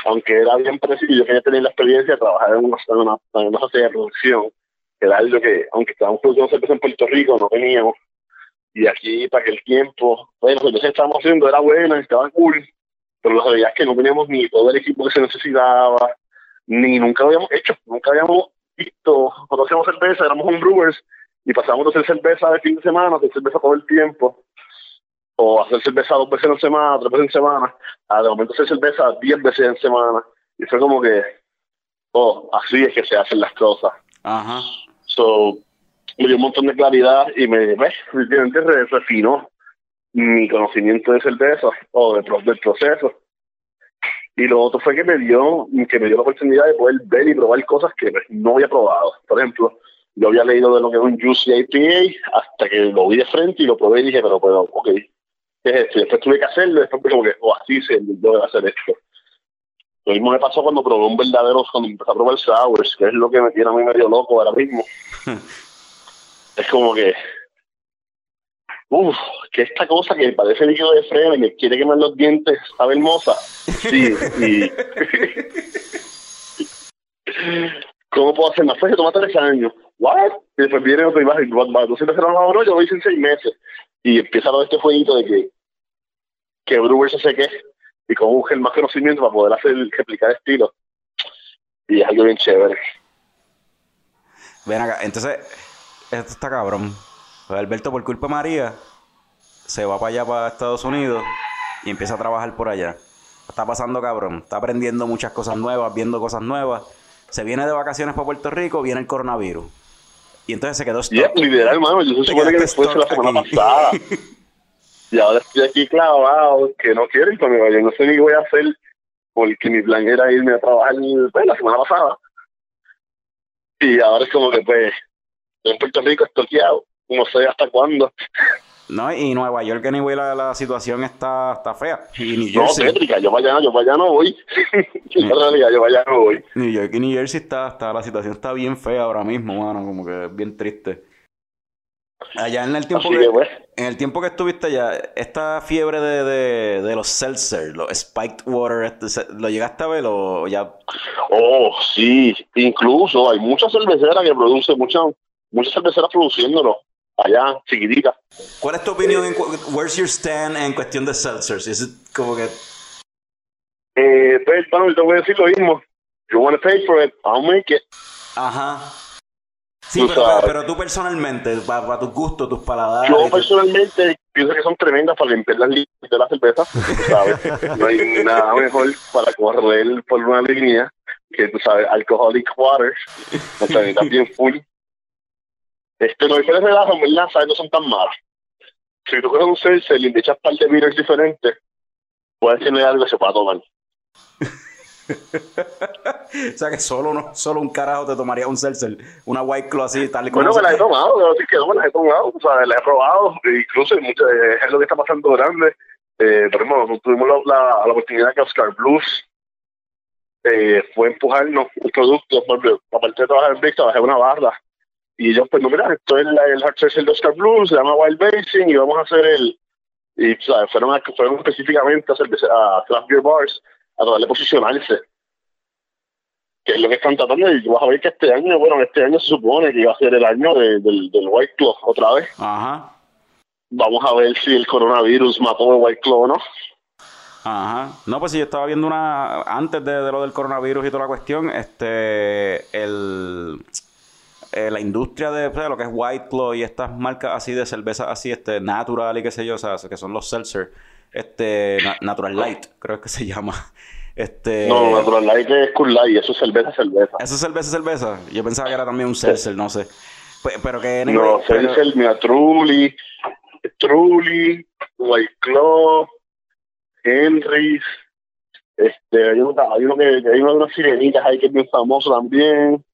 Aunque era bien preciso, yo quería tener la experiencia de trabajar en una, en una, en una sociedad de producción. Era algo que, aunque estábamos produciendo cerveza en Puerto Rico, no teníamos. Y aquí, para aquel tiempo, bueno, cerveza que estábamos haciendo era buena, estaba cool. Pero la realidad es que no teníamos ni todo el equipo que se necesitaba, ni nunca lo habíamos hecho, nunca habíamos visto, cuando hacíamos cerveza, éramos un brewers y pasábamos de hacer cerveza de fin de semana, a hacer cerveza todo el tiempo, o hacer cerveza dos veces en semana, tres veces en semana, a de momento hacer cerveza diez veces en semana, y fue como que, oh, así es que se hacen las cosas. Ajá. So, me dio un montón de claridad y me, refinó mi conocimiento de cerveza o de, del proceso. Y lo otro fue que me dio, que me dio la oportunidad de poder ver y probar cosas que no había probado. Por ejemplo, yo había leído de lo que es un Juicy IPA hasta que lo vi de frente y lo probé y dije, pero, pero, ok, ¿qué es esto? Y después tuve que hacerlo, después fue como que, oh, así se debe hacer esto. Lo mismo me pasó cuando probé un verdadero, cuando empecé a probar sours, que es lo que me tiene a mí medio loco ahora mismo. es como que, uff, que esta cosa que parece líquido de freno y me quiere quemar los dientes, sabe hermosa. Sí, y... ¿Cómo puedo hacer más? Pues se toma tres años. ¿What? Y después viene otro va, ¿tú siempre será no, yo lo hice en seis meses. Y empieza todo este jueguito de que, que Brewer se seque y busque el más conocimiento para poder hacer, replicar estilo. Y es algo bien chévere. Ven acá, entonces, esto está cabrón. Pues Alberto, por culpa de María, se va para allá, para Estados Unidos, y empieza a trabajar por allá. Está pasando cabrón, está aprendiendo muchas cosas nuevas, viendo cosas nuevas. Se viene de vacaciones para Puerto Rico, viene el coronavirus. Y entonces se quedó Y stuck. es literal, hermano. Yo se supone que después de la semana aquí. pasada. Y ahora estoy aquí clavado, que no quiero ir para mi valle. No sé ni qué voy a hacer, porque mi plan era irme a trabajar pues, la semana pasada. Y ahora es como que, pues, en Puerto Rico estoqueado. No sé hasta cuándo. No, y Nueva York, anyway, la, la situación está, está fea. Y New No, tétrica. Yo para allá, yo para allá no voy. en realidad, yo para allá no voy. New York y New Jersey está, está, la situación está bien fea ahora mismo, mano, como que bien triste. Allá en el tiempo Así que, pues, en el tiempo que estuviste allá, esta fiebre de, de, de los seltzer, los spiked water, este, ¿lo llegaste a ver o ya? Oh, sí. Incluso hay muchas cerveceras que producen, muchas, muchas cerveceras produciéndolo. Allá, chiquititas. ¿Cuál es tu opinión en where's your stand en cuestión de seltzers? Es como que Eh, pues, bueno, te voy a decir lo mismo. You want to pay for it, I'll make it. ajá. Sí, pero, pero tú personalmente, para tus gustos, tus paladares. Yo personalmente pienso que son tremendas para limpiar las líneas de la cerveza, tú sabes. No hay nada mejor para correr por una línea que, tú sabes, alcoholic water. O sea, está bien full. Este, no hay que relajo, en verdad, sabes, no son tan malas. Si tú coges un seltzer y le echas par de beers diferentes, puedes tener algo que se pueda tomar. o sea que solo, uno, solo un carajo te tomaría un seltzer, una white claw así, tal y como Bueno, me las he tomado, no decir que no me las he tomado, o sea, las he probado, incluso muchas- eh, es lo que está pasando grande. Eh, nosotros tuvimos la, la, la oportunidad que Oscar Blues eh, fue empujarnos un producto, aparte de trabajar en Brix, trabajé una barra. Y ellos, pues, no, mira, esto es la- el hard seltzer de Oscar Blues, se llama Wild Basin, y vamos a hacer el... Y, ¿sabes? Fueron, a- fueron específicamente a, a craft beer bars a tratar de posicionarse que es lo que están tratando y vas a ver que este año, bueno, este año se supone que iba a ser el año de- del, del White Claw otra vez. Ajá, Vamos a ver si el coronavirus mató el White Claw o no. ajá. No, pues si yo estaba viendo una, antes de, de lo del coronavirus y toda la cuestión, este, el, eh, la industria de, lo que es White Claw y estas marcas así de cerveza así, este, natural y qué sé yo, o sea, que son los seltzer, este, na- Natural Light, creo que se llama. Este, No, Natural Light es Cool Light, eso es cerveza, cerveza. ¿Eso es cerveza, cerveza? Yo pensaba que era también un seltzer, no sé. Pe- Pero que... No, anyway, pero- Seltzer, mira, Truly, Truly, White Claw, Henry's, este, hay uno, hay uno que, hay uno de unas sirenitas ahí que es bien famoso también.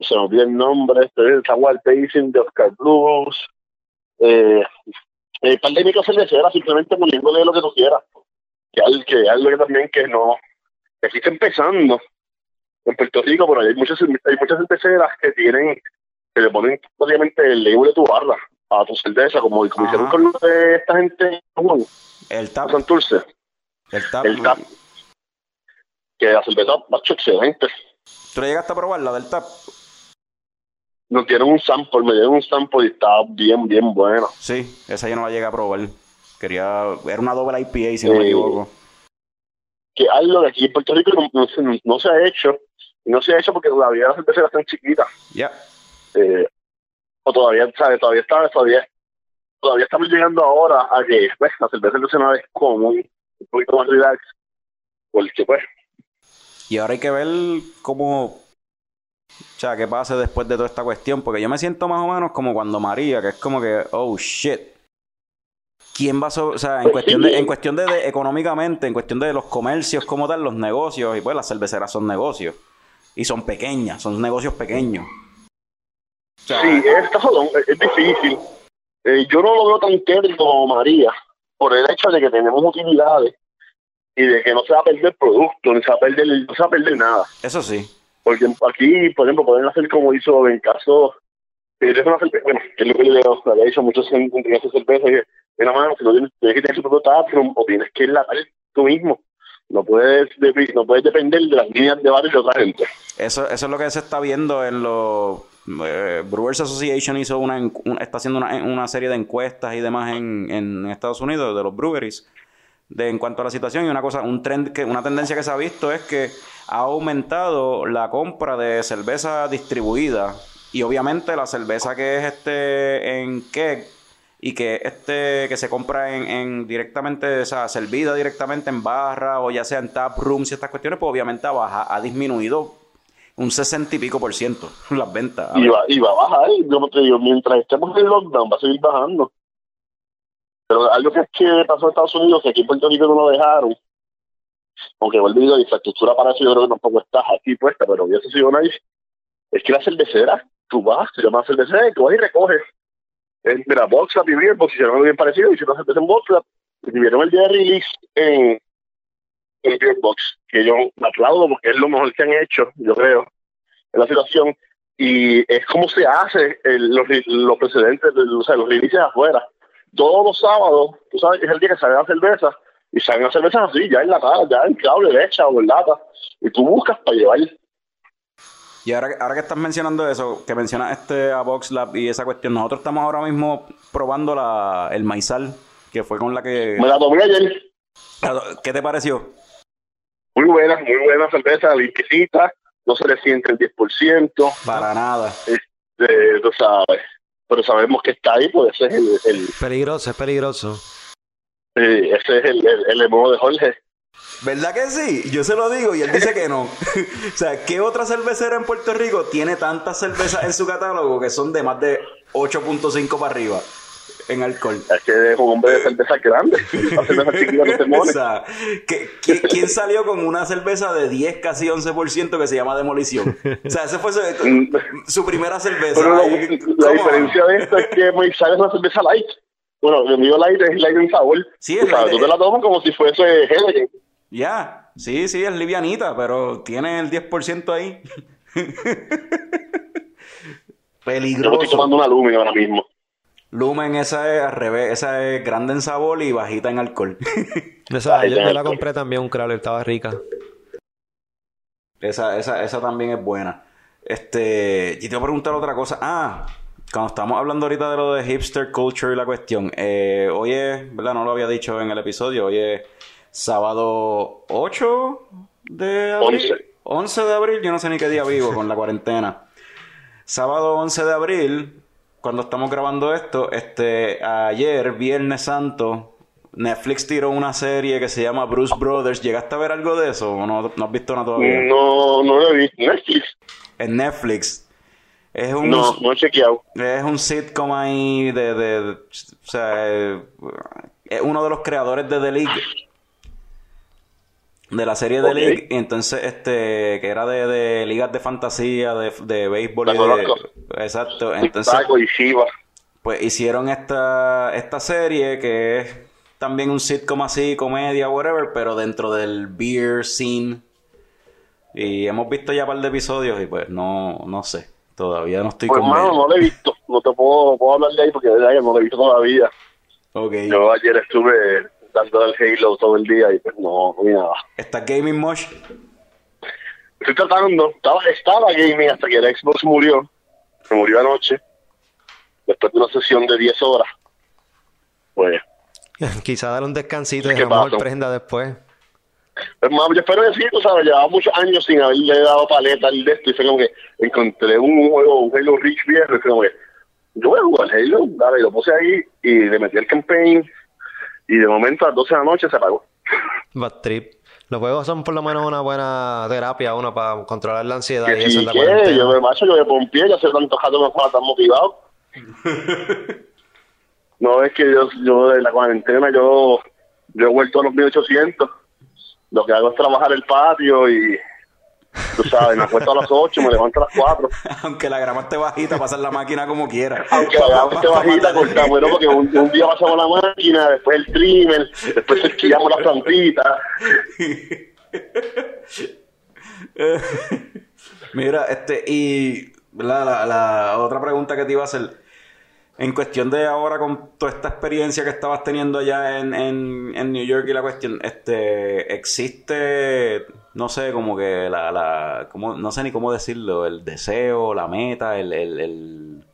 Se me olvida el nombre, este, está Wild Basin de Oscar Blues. Eh, eh, par de microcerveceras simplemente poniéndole lo que tú quieras. Que al- que algo que también que no, que aquí está empezando en Puerto Rico, pero hay muchas, hay muchas cerveceras que tienen, que le ponen obviamente el label de tu barra a tu cerveza, como, hicieron con esta gente en el tap, Santurce, el tap. el tap, que la cerveza va excelente. ¿Tú le llegaste a probar la del tap? Nos dieron un sample, me dieron un sample y estaba bien, bien bueno. Sí, esa yo no la llegué a probar. Quería... Era una doble IPA, si no me Eh, equivoco. Que algo que aquí en Puerto Rico no, no se, no se ha hecho, y no se ha hecho porque todavía las cerveceras están chiquitas. Ya. eh, o todavía, ¿sabes? Todavía está, todavía, todavía estamos llegando ahora a que pues, la cerveza nacional es como un, un poquito más relax, porque pues, Y ahora hay que ver cómo... O sea, ¿qué pase después de toda esta cuestión? Porque yo me siento más o menos como cuando María, que es como que, oh shit. ¿Quién va a so- o sea, en cuestión de, en cuestión de, de económicamente, en cuestión de los comercios como tal, los negocios, y pues las cerveceras son negocios. Y son pequeñas, son negocios pequeños. O sea, Sí, es, jodón, es, es difícil. Eh, yo no lo veo tan tétrico como María, por el hecho de que tenemos utilidades y de que no se va a perder producto, ni se va a perder, no se va a perder nada. eso sí. Porque aquí, por ejemplo, pueden hacer como hizo en caso eh, de una cerveza, bueno, que es lo que le había dicho a muchos en en hacer cerveza, en la mano, si no tienes, tienes que tener su propio o tienes que enlatar tú mismo. No puedes, no puedes depender de las líneas de bares de otra gente. Eso, eso es lo que se está viendo en los... eh, Brewers Association hizo una, encu- un- está haciendo una, una serie de encuestas y demás en, en Estados Unidos de los breweries de, en cuanto a la situación y una cosa, un trend que, una tendencia que se ha visto es que ha aumentado la compra de cerveza distribuida y obviamente la cerveza que es este en keg y que este que se compra en, en directamente, o sea, servida directamente en barra o ya sea en tap rooms y estas cuestiones, pues obviamente ha, baja- ha disminuido un sesenta y pico por ciento las ventas. y va, y va a bajar. Yo te digo, mientras estemos en lockdown, va a seguir bajando. Pero algo que es que pasó en Estados Unidos, que aquí en Puerto Rico no lo dejaron, aunque vuelvo digo, la infraestructura para eso yo creo que tampoco está aquí puesta, pero hubiese sido nice, es que la cervecera, tú vas, se llama cervecera, y tú vas y recoges. Eh, mira, Box Lab y Beer Box hicieron algo bien parecido, hicieron cerveza en Box Lab, y tuvieron el día de release en, en Beer Box, que yo aplaudo porque es lo mejor que han hecho, yo creo, en la situación y es como se hace el- los, los precedentes, de- o sea, los releases afuera. Todos los sábados, tú sabes que es el día que salen las cervezas, y salen las cervezas así, ya en la ya en cable, hecha o en lata, y tú buscas para llevar. Y ahora, ahora que estás mencionando eso, que mencionas este a Box Lab y esa cuestión, nosotros estamos ahora mismo probando la, el maizal, que fue con la que... Me la tomé ayer, ¿Qué te pareció? muy buena, muy buena cerveza, limpiecita, no se le siente el 10%, Para nada. eh, tú sabes, pero sabemos que está ahí, pues ese es el, el- Peligroso, es peligroso. eh, ese es el, el, el emo de Jorge. ¿Verdad que sí? Yo se lo digo y él dice que no. o sea, ¿qué otra cervecera en Puerto Rico tiene tantas cervezas en su catálogo que son de más de 8.5 para arriba en alcohol? Es que es un hombre de cerveza grande, la cerveza chiquita no se o mole. sea, ¿qué- qué- ¿quién salió con una cerveza de 10, casi 11% que se llama Demolición? O sea, ese fue su, su primera cerveza. Pero la, diferencia de esto es que Maizal es una cerveza light. Bueno, el mío light es light en sabor. Sí, es sabes, light. tú te la tomas como si fuese Heineken. Ya, sí, sí, es livianita, pero tiene el 10% ahí. Yo me Peligroso. estoy tomando una Lumen ahora mismo. Lumen, esa es al revés, esa es grande en sabor y bajita en alcohol. Esa, yo, la compré también, un crawler, estaba rica. esa, esa, esa también es buena. Este, y te voy a preguntar otra cosa. Ah, cuando estamos hablando ahorita de lo de hipster culture y la cuestión, eh, hoy es, ¿verdad? No lo había dicho en el episodio, hoy es sábado 8 de abril. 11. 11 de abril, yo no sé ni qué día vivo con la cuarentena. Sábado 11 de abril, cuando estamos grabando esto, este, ayer, Viernes Santo, Netflix tiró una serie que se llama Bruce Brothers. ¿Llegaste a ver algo de eso o no, no has visto nada todavía? No, no lo he visto. Netflix. En Netflix. Es un, No, no he chequeado. es un sitcom ahí de, de, de- o sea, eh, es uno de los creadores de The League. De la serie Ok. League. Y entonces, este, que era de, de ligas de fantasía, de, de béisbol y de... Exacto. Entonces, y pues hicieron esta, esta serie que es también un sitcom así, comedia, whatever, pero dentro del beer scene. Y hemos visto ya un par de episodios y pues no, no sé. Todavía no estoy Pues, con no lo he visto. No te puedo, hablar de ahí porque de no lo he visto todavía. Ok. Yo ayer estuve dando el Halo todo el día y pues no, no vi nada. ¿Está Gaming Mosh? Estoy tratando, estaba, estaba gaming hasta que el Xbox murió. Se murió anoche. Después de una sesión de 10 horas. Pues, Quizá darle un descansito y a ¿Qué lo mejor prenda después. hermano, yo espero decir, tú sabes, llevaba muchos años sin haberle dado paleta al de esto. Y fue como que encontré un juego, un Halo Reach viejo. Y fue como que, yo voy a jugar Halo. Dale, y lo puse ahí y le metí el campaign. Y de momento a las 12 de la noche se apagó. Bad trip. Los juegos son por lo menos una buena terapia uno para controlar la ansiedad Que y eso sí, en la yo me macho, yo me pompié, ya sé tantos jatos me estaba tan motivado. no es que yo, yo de la cuarentena, yo, yo he vuelto a los 1800. Lo que hago es trabajar el patio y, tú sabes, me acuesto a las 8, me levanto a las 4. Aunque la grama esté bajita, pasar la máquina como quiera. Aunque la grama esté bajita, corta, bueno, porque un, un día pasamos la máquina, después el trimmer, después esquillamos las plantitas. Mira, este, y la, la, la otra pregunta que te iba a hacer, en cuestión de ahora con toda esta experiencia que estabas teniendo allá en, en, en New York y la cuestión, este, existe, no sé, como que la, la, como, no sé ni cómo decirlo, el deseo, la meta, el, el, el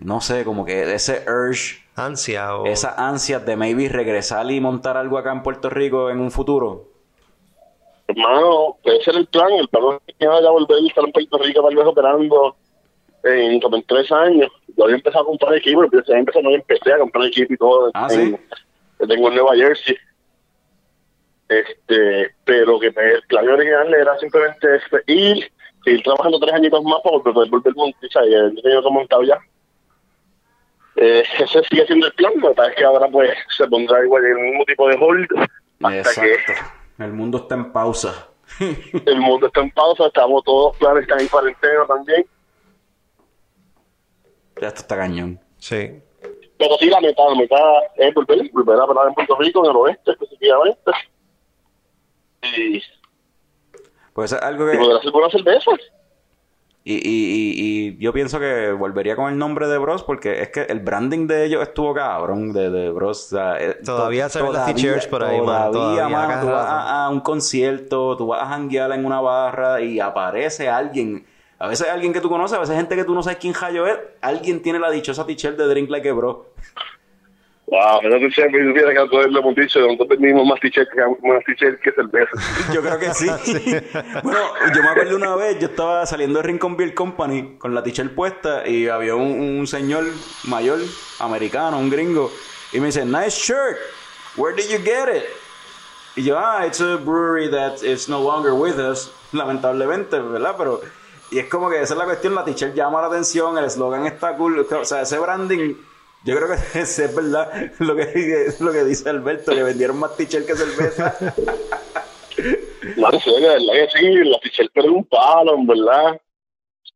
no sé, como que ese urge, Ansia o... esa ansia de maybe regresar y montar algo acá en Puerto Rico en un futuro. Hermano, puede ser el plan. El plan es que vaya a volver a estar en Puerto Rico, tal vez operando en como en tres años. Yo había empezado a comprar equipo, pero ya empecé, no empecé a comprar equipo y todo. Ah, en- ¿sí? que tengo en Nueva Jersey. Este, pero que me- el plan original era simplemente este, ir, seguir trabajando tres añitos más para poder volver a montar. Y tenía todo montado ya. Eh, ese sigue siendo el plan, lo que que ahora pues se pondrá igual en el mismo tipo de hold hasta que Exacto. El mundo está en pausa. el mundo está en pausa, estamos todos planes están en cuarentena también. Ya esto está cañón. Sí. Pero sí, la meta, la meta es volver, volver a operar en Puerto Rico, en el oeste específicamente. Y, Pues es algo y que... Y, y, y, y yo pienso que volvería con el nombre de Bros porque es que el branding de ellos estuvo cabrón, de, de Bros. o sea, eh, Todavía to- se ven las t-shirts por ahí, todavía, cada tú vas a un concierto, tú vas a janguear en una barra y aparece alguien. A veces alguien que tú conoces, a veces gente que tú no sabes quién jayo es. Alguien tiene la dichosa t-shirt de Drink Like a Bro. Wow, pero tú siempre supiera que le hemos dicho, nosotros tenemos más t-shirts que, más t-shirts que cerveza. Yo creo que sí. bueno, yo me acuerdo una vez, yo estaba saliendo de Rincon Beer Company con la t-shirt puesta y había un, un señor mayor, americano, un gringo, y me dice, nice shirt, where did you get it? Y yo, ah, it's a brewery that is no longer with us, lamentablemente, ¿verdad? Pero, y es como que esa es la cuestión, la t-shirt llama la atención, el eslogan está cool, o sea, ese branding... Yo creo que es, verdad lo que, lo que dice Alberto, que vendieron más t-shirt que cerveza. No sé, de verdad que sí, la t-shirt pero un palo, en verdad.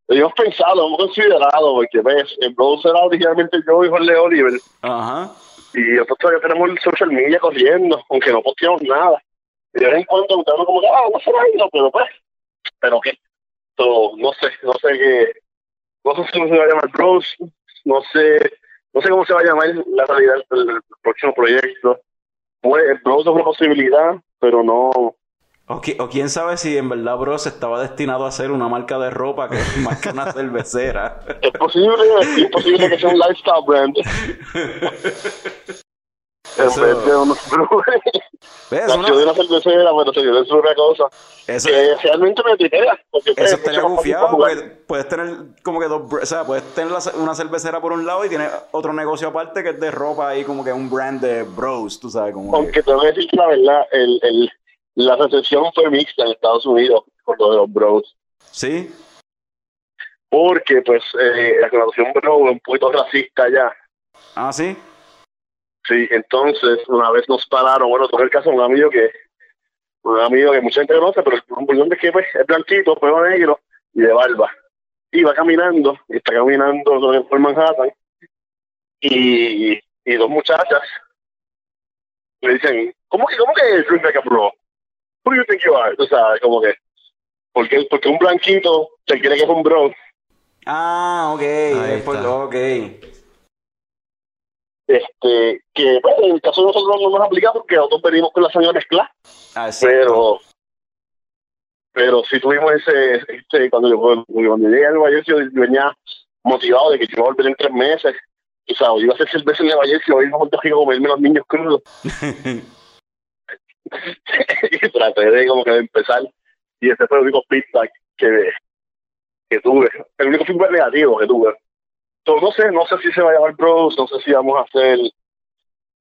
Hemos pensado, hemos considerado, porque ves, el Bros era originalmente yo y Jorge Oliver, Ajá. y nosotros todavía tenemos el social media corriendo, aunque no posteamos nada. Y de vez en cuando estamos como que, ah, vamos a hacer algo, pero pues, ¿pero qué? So, no sé, no sé qué, no sé cómo se va a llamar Bros, no sé, no sé cómo se va a llamar la realidad del, próximo proyecto. Pues, Bros es una posibilidad, pero no, O, qui- o quién sabe si en verdad Bros estaba destinado a ser una marca de ropa que más que una cervecera. Es posible, es imposible que sea un lifestyle brand. En Eso- vez de unos ¿Ves? Nació Una- de una cervecera, pero se dio de su otra cosa. Eso, Que realmente me. Porque eso es estaría confiado porque puedes tener como que dos... O sea, puedes tener la una cervecera por un lado y tienes otro negocio aparte que es de ropa ahí como que un brand de Bros, tú sabes, como que- Aunque tengo que decir que la verdad, el, el, la recepción fue mixta en Estados Unidos con lo de los bros. ¿Sí? Porque, pues, eh, la connotación bro es un poquito racista ya. Ah, ¿sí? Sí, entonces, una vez nos pararon, bueno, tuve el caso de un amigo que, un amigo que mucha gente conoce, pero el problema es que pues, es blanquito, pelo negro y de barba. Iba caminando, y está caminando por Manhattan, y, y dos muchachas le dicen, ¿cómo que, cómo que like a bro? Who do you think you are? O sea, como que, porque, porque un blanquito se quiere que es un bro. Ah, ok. es por- ok. Este, que pues, en el caso de nosotros no nos aplica porque nosotros venimos con la sangre mezclada. Ah, pero pero sí tuvimos ese, este, cuando yo cuando llegué a Nueva Jersey yo venía motivado de que yo iba a volver en tres meses. O sea, yo iba a hacer cerveza en Nueva Jersey hoy iba a Puerto Rico a comerme los niños crudos. Y traté de como que de empezar. Y ese fue el único feedback que, que tuve. El único feedback negativo que tuve no sé no sé si se va a llamar Bros no sé si vamos a hacer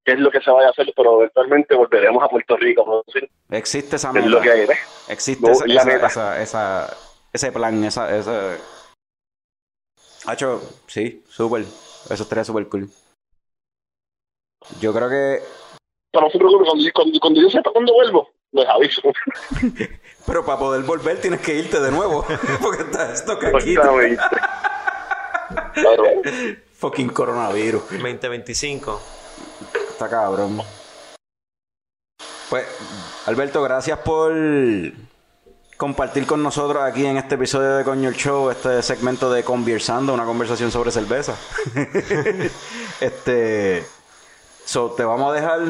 qué es lo que se vaya a hacer, pero eventualmente volveremos a Puerto Rico a producir. Existe esa Es meta. lo que hay. Existe No, esa, la esa- meta. esa- esa- ese plan, esa, esa... Hacho, sí, súper. Eso estaría súper cool. Yo creo que... Pero no se preocupe, cuando, cuando, cuando yo sepa cuándo vuelvo, les aviso. Pero para poder volver tienes que irte de nuevo. Porque está esto aquí. Fucking coronavirus. 2025. Está cabrón. Pues, Alberto, gracias por compartir con nosotros aquí en este episodio de Coño el Show, este segmento de Conversando, una conversación sobre cerveza. este. So, te vamos a dejar.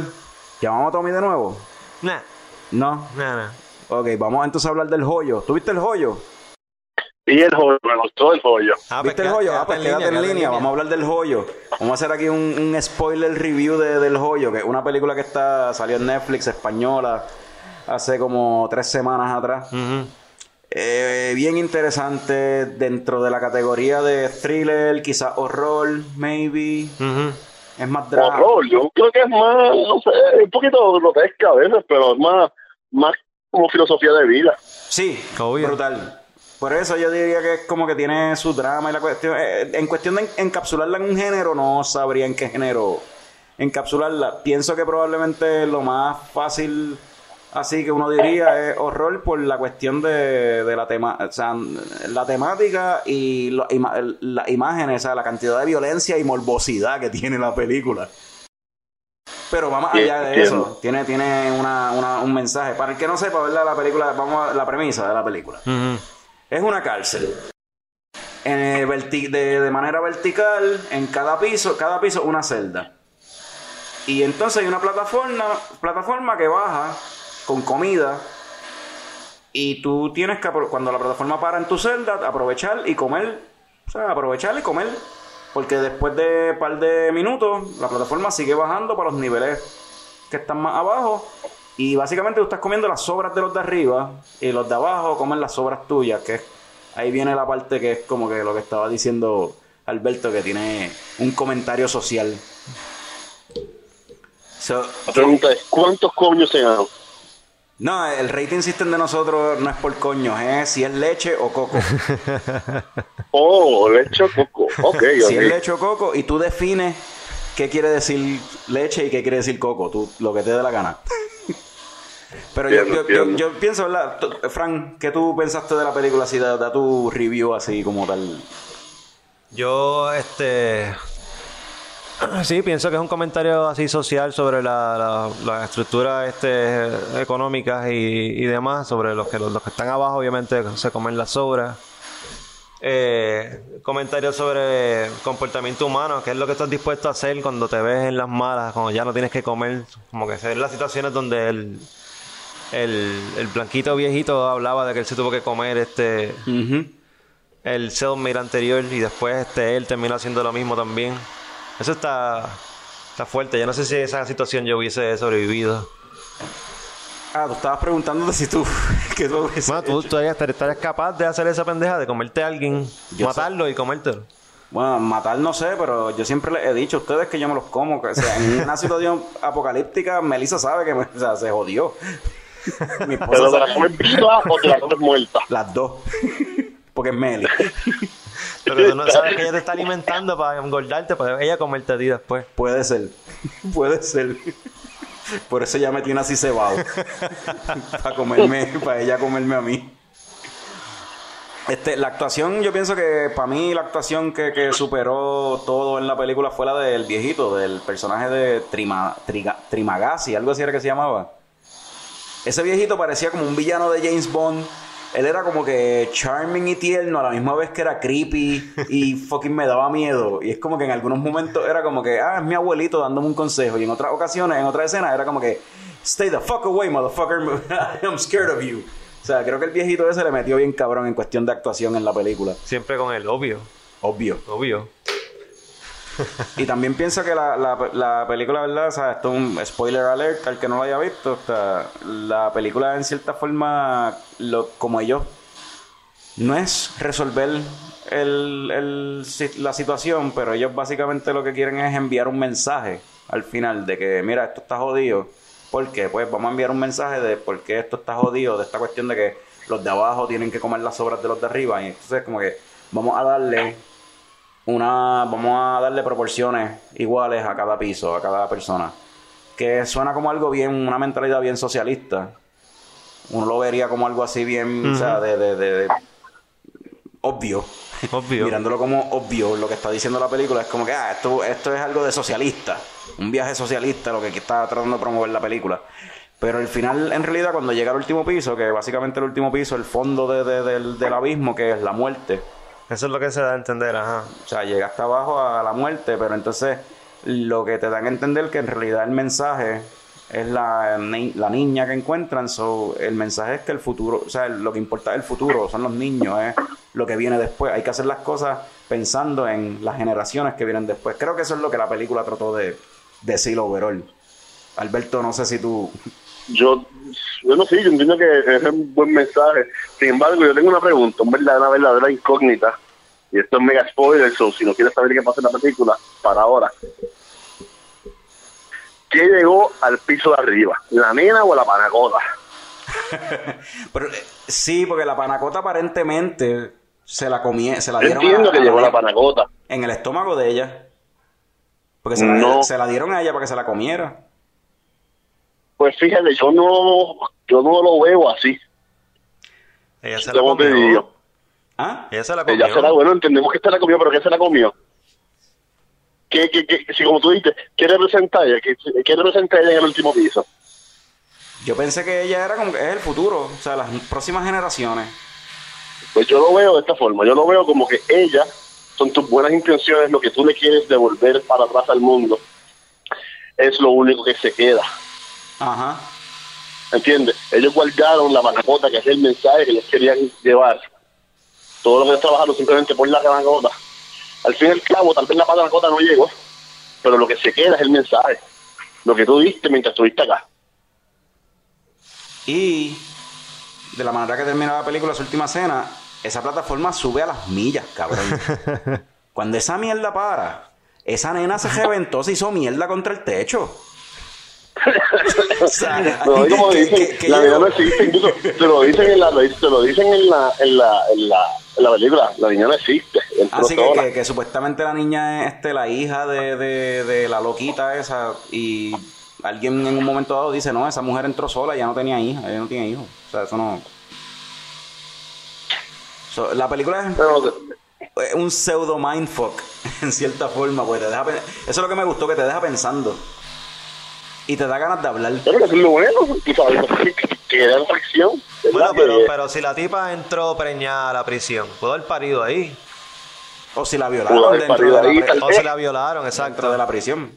¿Llamamos a Tommy de nuevo? Nah, No. nah, nah. Ok, vamos entonces a hablar del joyo. ¿Tuviste el joyo? Y el joyo, me gustó el joyo. Ah, ¿Viste el joyo? Ah, pues quédate en línea. Vamos a hablar del joyo. Vamos a hacer aquí un, un spoiler review de, del joyo, que es una película que está salió en Netflix española hace como tres semanas atrás. Eh, bien interesante dentro de la categoría de thriller, quizás horror, maybe. Es más drama. Horror, yo creo que es más, no sé, un poquito grotesca a veces, pero es más, más como filosofía de vida. Sí, Obvio. brutal. Por eso yo diría que es como que tiene su drama y la cuestión. eh, en cuestión de encapsularla en un género, no sabría en qué género encapsularla. Pienso que probablemente lo más fácil, así que uno diría, es horror por la cuestión de, de la tema, o sea, la temática y las imágenes, o sea, la cantidad de violencia y morbosidad que tiene la película. Pero va más Sí, allá de eso. Tiene, tiene una, una- un mensaje. Para el que no sepa, ¿verdad? La película, vamos a la premisa de la película. Es una cárcel. Eh, de, manera vertical, en cada piso, cada piso una celda. Y entonces hay una plataforma, plataforma que baja con comida. Y tú tienes que, cuando la plataforma para en tu celda, aprovechar y comer. O sea, aprovechar y comer. Porque después de un par de minutos, la plataforma sigue bajando para los niveles que están más abajo. Y básicamente tú estás comiendo las sobras de los de arriba y los de abajo comen las sobras tuyas, que es- ahí viene la parte que es como que lo que estaba diciendo Alberto, que tiene un comentario social. So, La pregunta es, ¿cuántos coños se ganan? no, el rating system de nosotros no es por coños, es si es leche o coco. Oh, leche o coco. Ok, si es leche o coco y tú defines qué quiere decir leche y qué quiere decir coco, tú lo que te dé la gana. Pero yo, Entiendo, yo, yo- entiendo. yo pienso, ¿verdad? Tú- Fran, ¿qué tú pensaste de la película? Así, da, da tu review así como tal. Yo, este. Sí, pienso que es un comentario así social sobre la, la, la estructura este, económicas y, y demás, sobre los que los, los que están abajo obviamente se comen las sobras. Eh, comentario sobre comportamiento humano, qué es lo que estás dispuesto a hacer cuando te ves en las malas, cuando ya no tienes que comer, como que se ven las situaciones donde el, el, el blanquito viejito hablaba de que él se tuvo que comer este el cellmate anterior y después este él terminó haciendo lo mismo también. Eso está está fuerte. Yo no sé si esa situación yo hubiese sobrevivido. Ah, tú estabas preguntando si tú... que tú Bueno, tú, tú estarías, estarías capaz de hacer esa pendeja de comerte a alguien, Yo matarlo y comértelo. Bueno, matar no sé, pero yo siempre les he dicho a ustedes que yo me los como. que, O sea, en una situación apocalíptica, Melissa sabe que me- o sea, se jodió. Mi esposa ¿Pero te la comes viva o te la comes muerta? Las dos. Porque es Meli. Pero tú no sabes que ella te está alimentando para engordarte, para ella comerte a ti después. Puede ser. Puede ser. Por eso ya metí una así cebado. para comerme, para ella comerme a mí. Este, la actuación, yo pienso que para mí la actuación que, que superó todo en la película fue la del viejito, del personaje de Trima, Triga- Trimagasi, algo así era que se llamaba. Ese viejito parecía como un villano de James Bond. Él era como que charming y tierno, a la misma vez que era creepy y fucking me daba miedo. Y es como que en algunos momentos era como que, ah, es mi abuelito dándome un consejo. Y en otras ocasiones, en otras escenas, era como que, stay the fuck away, motherfucker. I'm scared of you. O sea, creo que el viejito ese le metió bien cabrón en cuestión de actuación en la película. Siempre con el obvio, Obvio. obvio. Y también pienso que la, la, la película, ¿verdad? O sea, esto es un spoiler alert al que no lo haya visto. O sea, la película en cierta forma, lo, como ellos, no es resolver el, el la situación, pero ellos básicamente lo que quieren es enviar un mensaje al final de que, mira, esto está jodido. ¿Por qué? Pues vamos a enviar un mensaje de por qué esto está jodido, de esta cuestión de que los de abajo tienen que comer las obras de los de arriba. Y entonces como que vamos a darle una, vamos a darle proporciones iguales a cada piso, a cada persona. Que suena como algo bien, una mentalidad bien socialista. Uno lo vería como algo así bien, o sea, de, de, de- de- obvio. Obvio. Mirándolo como obvio, lo que está diciendo la película es como que, ah, esto, esto es algo de socialista. Un viaje socialista, lo que está tratando de promover la película. Pero al final, en realidad, cuando llega al último piso, que básicamente el último piso, el fondo de- de- del, del abismo, que es la muerte. Eso es lo que se da a entender, ajá. O sea, llega hasta abajo a la muerte, pero entonces lo que te dan a entender que en realidad el mensaje es la, ni- la niña que encuentran. So, el mensaje es que el futuro, o sea, lo que importa es el futuro, son los niños, es lo que viene después. Hay que hacer las cosas pensando en las generaciones que vienen después. Creo que eso es lo que la película trató de decir overall. Alberto, no sé si tú... Yo, yo no sé, yo entiendo que es un buen mensaje. Sin embargo, yo tengo una pregunta, un verdad- una verdadera incógnita. Y esto es mega spoiler, so si no quieres saber qué pasa en la película, para ahora. ¿Qué llegó al piso de arriba? ¿La nena o la panacota? Pero eh, sí, porque la panacota aparentemente se la comie, se la Yo dieron entiendo a- que a llegó la nena. panacota. en el estómago de ella. Porque se la, No. se la dieron a ella para que se la comiera. Pues fíjate, yo no, yo no lo veo así. Ella se la ¿Cómo te comió. ¿Ah? Ella se la comió. Ella se la, bueno, entendemos que se la comió, pero ¿qué se la comió? ¿Qué, qué, qué, si como tú dices, ¿qué representa ella? ¿Qué, qué representa ella en el último piso? Yo pensé que ella era como que es el futuro, o sea, las próximas generaciones. Pues yo lo veo de esta forma, yo lo veo como que ella, son tus buenas intenciones, lo que tú le quieres devolver para atrás al mundo, es lo único que se queda, Ajá. ¿entiendes? Ellos guardaron la panacota, que es el mensaje que ellos querían llevar. Todo lo que trabajaron simplemente por la panacota. Al fin y al cabo, tal vez la panacota no llegó, pero lo que se queda es el mensaje, lo que tú diste mientras estuviste acá. Y de la manera que termina la película, su última escena, esa plataforma sube a las millas, cabrón. Cuando esa mierda para, esa nena se reventó, se hizo mierda contra el techo. No, como dicen, la niña no existe, incluso te lo dicen en la, lo dicen- te lo dicen en la, en la, en la, en la película, la niña no existe. Así que, sola. que, que supuestamente la niña es este, la hija de, de, de la loquita esa y alguien en un momento dado dice, no, esa mujer entró sola, ya no tenía hija, ella no tiene hijos. O sea, eso no... So, la película es un pseudo mindfuck, en cierta forma, pues te deja pen- Eso es lo que me gustó, que te deja pensando. Y te da ganas de hablar. pero que es lo bueno, tú sabes, que, acción. ¿verdad? Bueno, pero, pero si la tipa entró preñada a la prisión, pudo haber parido ahí. O si la violaron dentro de, ahí, la, pri- O se la violaron, exacto. de la prisión.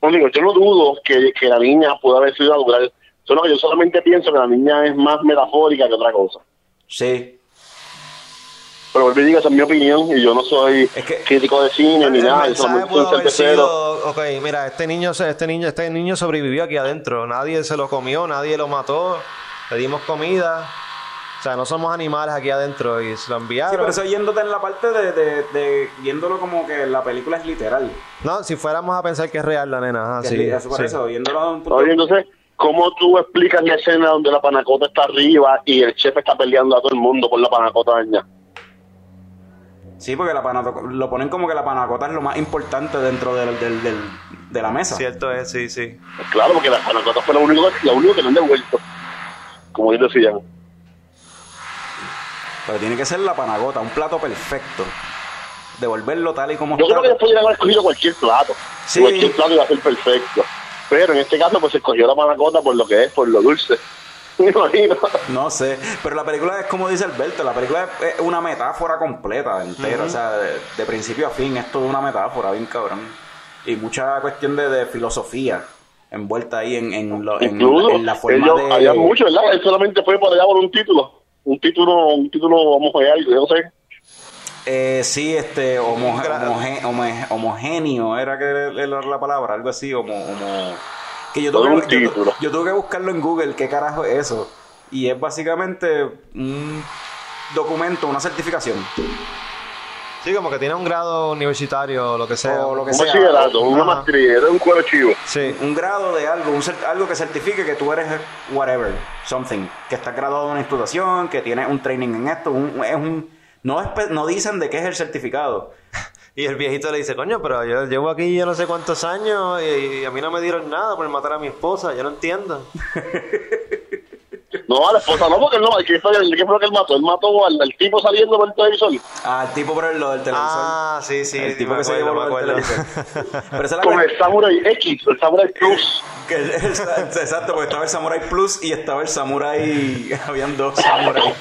No digo, yo no dudo que, que la niña pudo haber sido natural, solo que yo solamente pienso que la niña es más metafórica que otra cosa. Sí. Pero vuelvo y digo, esa es mi opinión, y yo no soy Es que- crítico de cine ni El nada, haber sido, ok, mira, este niño, se- este niño, este niño sobrevivió aquí adentro. Nadie se lo comió, nadie lo mató. Le dimos comida. O sea, no somos animales aquí adentro y se lo Sí, enviaron. pero eso yéndote en la parte de, de, de- Viéndolo como que la película es literal. No, si fuéramos a pensar que es real la nena. ajá, Que sí, es eso por sí. eso, viéndolo a un punto... Oye, entonces, ¿cómo tú explicas la escena donde la panacota está arriba y el chef está peleando a todo el mundo por la panacota daña? Sí, porque la panaco- lo ponen como que la panacota es lo más importante dentro del, del- del- de la mesa. Cierto es, sí, sí. Pues claro, porque la panacota fue lo único, lo único que no han devuelto. Como ellos decían. Pero tiene que ser la panacota, un plato perfecto. Devolverlo tal y como Yo está. creo que después podrían haber escogido cualquier plato. Sí. Cualquier plato iba a ser perfecto. Pero en este caso, pues se escogió la panacota por lo que es, por lo dulce. Me imagino. No sé, pero la película es como dice Alberto, la película es una metáfora completa, entera, o sea, de, de principio a fin, es toda una metáfora, bien cabrón. Y mucha cuestión de, de filosofía envuelta ahí en, en, lo- en- Incluso, en la forma ellos, de... había mucho, ¿verdad? Él solamente fue por allá por un título. Un título, un título, vamos a ver, yo no sé. Eh, sí, este, homo- homoge- homo- homogéneo, era que era la palabra, algo así, homo, homo- que yo tuve, un yo yo tuve que buscarlo en Google, qué carajo es eso. Y es básicamente un documento, una certificación. Sí, como que tiene un grado universitario o lo que sea. O lo que Un sea. bachillerato, una maestría, era un cuero chivo. Sí. un grado de algo, un algo que certifique que tú eres whatever, something, que estás graduado de una institución, que tienes un training en esto, un- es un no no dicen de qué es el certificado. Y el viejito le dice, coño, pero yo llevo aquí yo no sé cuántos años y, y a mí no me dieron nada por matar a mi esposa, yo no entiendo. No, a la esposa no, porque no, ¿qué fue, ¿qué fue lo que él mató? Él mató al, al tipo saliendo por el televisor. Ah, el tipo por el, lo del televisor. Ah, sí, sí. el tipo me que se acuerdo, llevó del acuerdo. televisor. Pero esa es la Con el Samurai X, el Samurai Plus. que el- el- exacto, porque estaba el Samurai Plus y estaba el Samurai. Habían dos Samurai.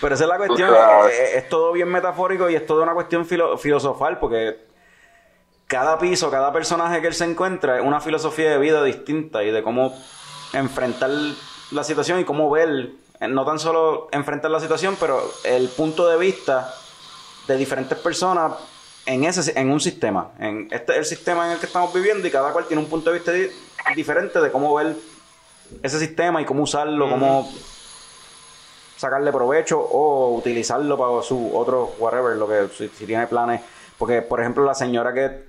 Pero esa es la cuestión. Tú sabes. Es, es todo bien metafórico y es toda una cuestión filo- filosofal porque cada piso, cada personaje que él se encuentra es una filosofía de vida distinta y de cómo enfrentar la situación y cómo ver, eh, no tan solo enfrentar la situación, pero el punto de vista de diferentes personas en ese en un sistema. En este es el sistema en el que estamos viviendo y cada cual tiene un punto de vista di- diferente de cómo ver ese sistema y cómo usarlo, cómo sacarle provecho o utilizarlo para su otro whatever, lo que si, si tiene planes. Porque, por ejemplo, la señora que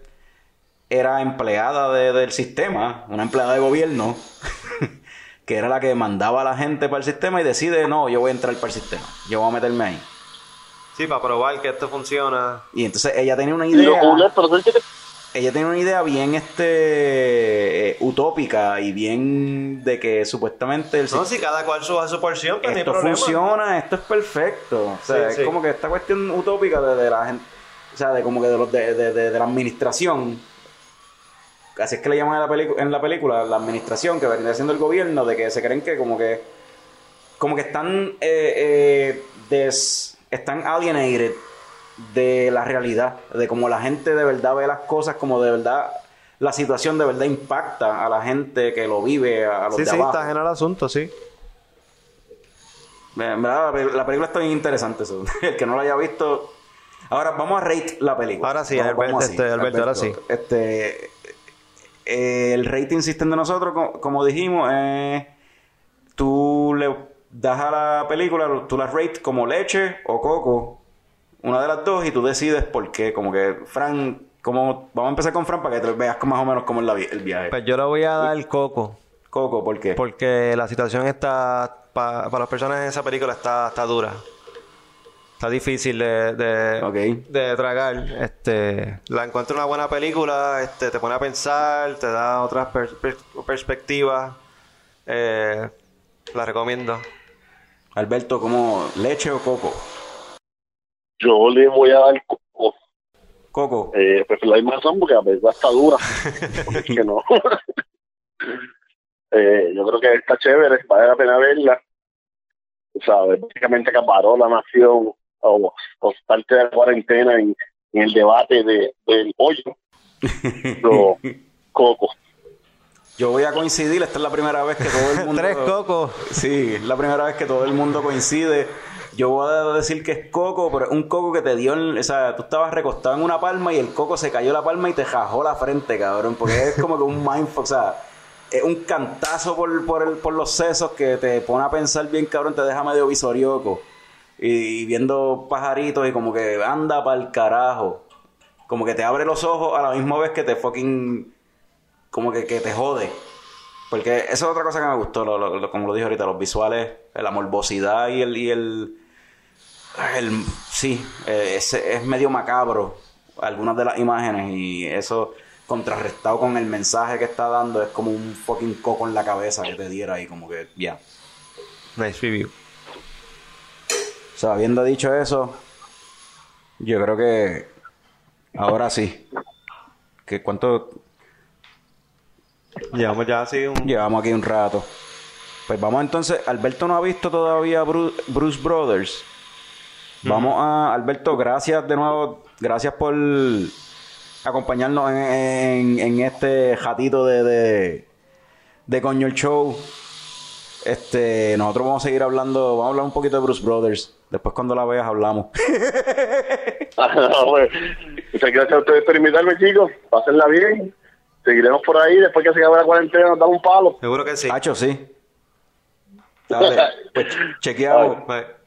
era empleada de- del sistema, una empleada de gobierno, que era la que mandaba a la gente para el sistema y decide, no, yo voy a entrar para el sistema, yo voy a meterme ahí. Sí, para probar que esto funciona. Y entonces ella tenía una Y lo idea, cool es, pero. Ella tenía una idea bien este eh, utópica y bien de que supuestamente el No, si cada cual suba su porción, pues no hay esto funciona, esto es perfecto. O sea, Sí, es sí. como que esta cuestión utópica de, de la gente, o sea, de como que de los de, de- de- la administración. Así es que le llaman en la, pelicu- en la película, la administración que vendría siendo el gobierno, de que se creen que como que como que están eh, eh, des- están alienated de la realidad, de cómo la gente de verdad ve las cosas, como de verdad la situación de verdad impacta a la gente que lo vive, a, los Sí, de sí, abajo. está ajeno al asunto, sí. La, la película está bien interesante. eso. El que no la haya visto. Ahora vamos a rate la película. Ahora sí, Vamos- Alberto, así, este, Alberto, ahora sí. Este, eh, el rating system de nosotros, co- como, dijimos, es tú le das a la película, tú la rate como leche o coco, una de las dos, y tú decides por qué. Como que, Fran, como, vamos a empezar con Fran para que te veas más o menos cómo es la el viaje. Pues yo le voy a dar coco. Coco, ¿por qué? Porque la situación está, pa- para las personas en esa película está, está dura. Está difícil de, de, Ok. de tragar. Este, la encuentro una buena película, este, te pone a pensar, te da otras per- per- perspectivas. Eh, la recomiendo. Alberto, ¿como leche o coco? Yo le voy a dar coco. Coco. Eh, pues la misma razón, porque la película está dura. Porque es que no. eh, yo creo que está chévere, vale la pena verla. O sea, básicamente acaparó la nación o, o parte de la cuarentena en, en el debate de, del pollo. Lo, coco. Yo voy a coincidir, esta es la primera vez que todo el mundo... Tres cocos. Sí, es la primera vez que todo el mundo coincide. Yo voy a decir que es coco, pero es un coco que te dio... en- o sea, tú estabas recostado en una palma y el coco se cayó la palma y te jajó la frente, cabrón. Porque es como que un mindfuck, o sea... Es un cantazo por, por, el, por los sesos que te pone a pensar bien, cabrón, te deja medio visorioco. Y, y viendo pajaritos y como que anda pa'l carajo. Como que te abre los ojos a la misma vez que te fucking como que, que te jode. Porque esa es otra cosa que me gustó, lo- lo- lo- como lo dije ahorita, los visuales, la morbosidad y el... Y el, el- sí, eh, es, es medio macabro algunas de las imágenes y eso contrarrestado con el mensaje que está dando es como un fucking coco en la cabeza que te diera y como que ya. Nice review. O sea, habiendo dicho eso, yo creo que ahora sí. que ¿Cuánto Llevamos ya así un... Llevamos aquí un rato. Pues vamos entonces. Alberto no ha visto todavía Bruce, Bruce Brothers. Vamos a. Alberto, gracias de nuevo. Gracias por acompañarnos en, en- en este jatito de, de, de Coño el Show. Este, nosotros vamos a seguir hablando. Vamos a hablar un poquito de Bruce Brothers. Después, cuando la veas, hablamos. Muchas gracias a ustedes por invitarme, chicos. Pásenla bien. Seguiremos por ahí. Después que se acabe la cuarentena, nos damos un palo. Seguro que sí. Hacho, sí. Dale, pues chequeamos. Bye.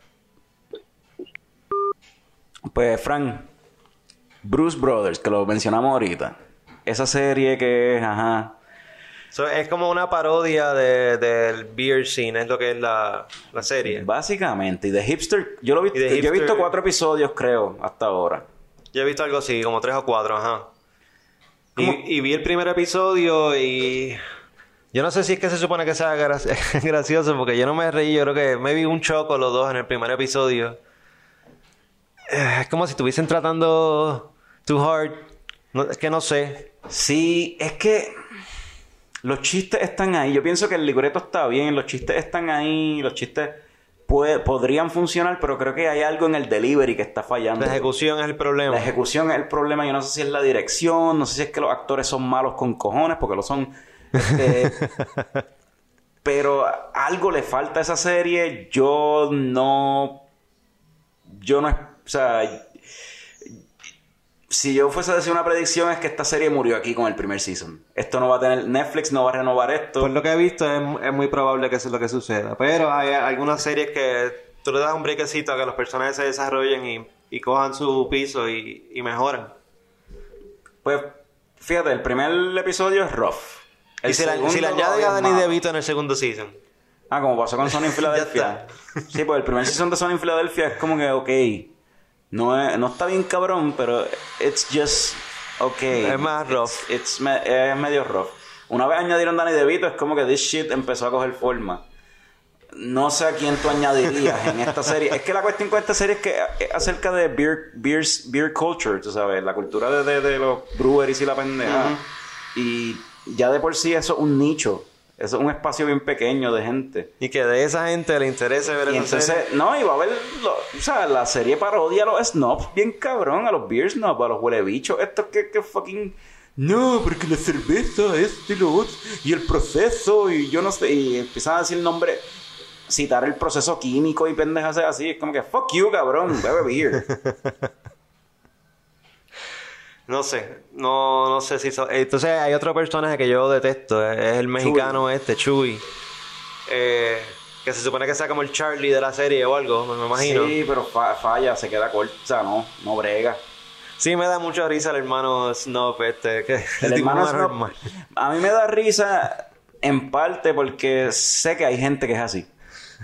Pues, Frank, Bruce Brothers, que lo mencionamos ahorita. Esa serie que es, ajá. So, es como una parodia de- del beer scene, es lo que es la, la serie. Básicamente, y de Hipster, yo lo he visto, Y de yo he visto cuatro episodios, creo, hasta ahora. Yo he visto algo así, como tres o cuatro, ajá. Y, y vi el primer episodio y... Yo no sé si es que se supone que sea gra- gracioso, porque yo no me reí, yo creo que me vi un choco los dos en el primer episodio. Eh, Es como si estuviesen tratando too hard. No, es que no sé. Sí, es que los chistes están ahí. Yo pienso que el libreto está bien, los chistes están ahí, los chistes puede- podrían funcionar, pero creo que hay algo en el delivery que está fallando. La ejecución es el problema. La ejecución es el problema. Yo no sé si es la dirección, no sé si es que los actores son malos con cojones, porque lo son. Este, pero algo le falta a esa serie. Yo no. Yo no. O sea. Si yo fuese a decir una predicción es que esta serie murió aquí con el primer season. Esto no va a tener. Netflix no va a renovar esto. Por lo que he visto es, es muy probable que eso es lo que suceda. Pero hay algunas series que tú le das un brequecito a que los personajes se desarrollen y, y cojan su piso y, y mejoran. Pues fíjate, el primer episodio es rough. El y si la, si la añade todavía a Danny. DeVito en el segundo season. Ah, como pasó con Sony en Filadelfia. sí, pues el primer season de Sony en Filadelfia es como que, ok, no, es- no está bien cabrón, pero it's just, ok. Es más rough. It's, it's me- es medio rough. Una vez añadieron Danny DeVito, es como que this shit empezó a coger forma. No sé a quién tú añadirías en esta serie. Es que la cuestión con esta serie es que es acerca de beer, beer, beer culture, tú sabes, la cultura de, de- de los breweries y la pendeja. Y ya de por sí eso es un nicho. Es un espacio bien pequeño de gente. Y que de esa gente le interese ver Y entonces, serie. no, y va a haber, lo- o sea, la serie parodia a los snobs bien cabrón, a los beer snobs, a los huele bichos, estos que, que fucking... No, porque la cerveza, esto y lo otro, y el proceso, y yo no sé, y empiezan a decir el nombre, citar el proceso químico y pendejas así, es como que, fuck you, cabrón, bebe beer. No sé. No, no sé si... so- Entonces hay otro personaje que yo detesto. Es el mexicano este, Chuy. Eh, que se supone que sea como el Charlie de la serie o algo, me imagino. Sí, pero fa- falla, se queda corta, o sea, no, no brega. Sí, me da mucha risa el hermano Snob este. Que El hermano normal. a mí me da risa en parte porque sé que hay gente que es así.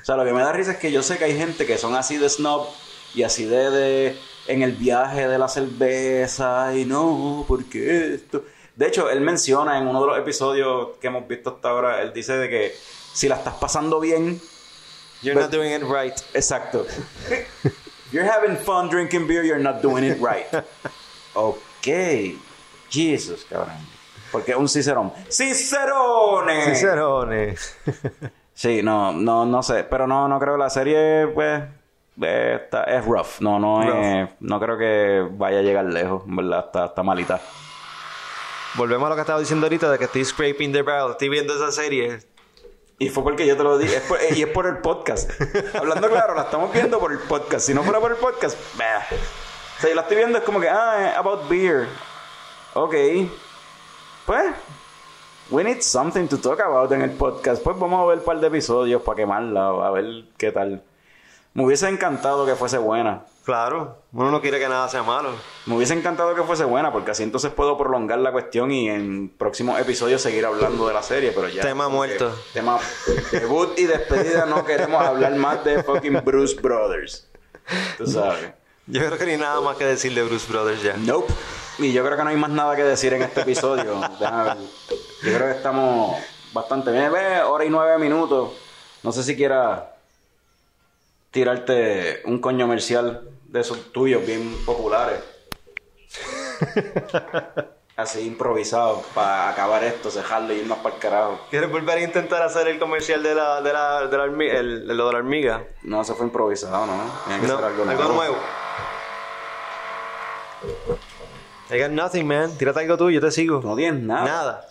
O sea, lo que me da risa es que yo sé que hay gente que son así de snob y así de, de en el viaje de la cerveza y no, porque esto. De hecho, él menciona en uno de los episodios que hemos visto hasta ahora, él dice de que si la estás pasando bien, You're not doing it right. Exacto. you're having fun drinking beer, you're not doing it right. Ok. Jesus, cabrón. Porque es un cicerón. ¡Cicerones! Sincerones. Sí, no, no, no sé. Pero no, no creo que la serie, pues, eh, está- es rough. No, no es, no creo que vaya a llegar lejos, ¿verdad? Está, está malita. Volvemos a lo que estaba diciendo ahorita de que estoy scraping the barrel. Estoy viendo esa serie. Y fue porque yo te lo dije. Es por- y es por el podcast. Hablando claro, la estamos viendo por el podcast. Si no fuera por el podcast, bah. O sea, yo la estoy viendo es como que, ah, about beer. Ok. Pues, we need something to talk about en el podcast. Pues vamos a ver un par de episodios para quemarla, a ver qué tal. Me hubiese encantado que fuese buena. Claro. Uno no quiere que nada sea malo. Me hubiese encantado que fuese buena, porque así entonces puedo prolongar la cuestión y en próximos episodios seguir hablando de la serie, pero ya. Tema muerto. Tema debut y despedida, no queremos hablar más de fucking Bruce Brothers. Tú sabes. Yo creo que ni nada más que decir de Bruce Brothers ya. Nope. Y yo creo que no hay más nada que decir en este episodio. Déjame ver. Yo creo que estamos bastante bien. Ve, hora y nueve minutos. No sé si quiera tirarte un coño comercial de esos tuyos bien populares. Así improvisado para acabar esto, cejarlo y irnos para el carajo. ¿Quieres volver a intentar hacer el comercial de la, de la, de la hormiga? El, lo de la hormiga. No, se fue improvisado, ¿no? Tiene que No, ser algo algo nuevo. nuevo. I got nothing, man. Tírate algo tú, yo te sigo. No tienes nada. Nada.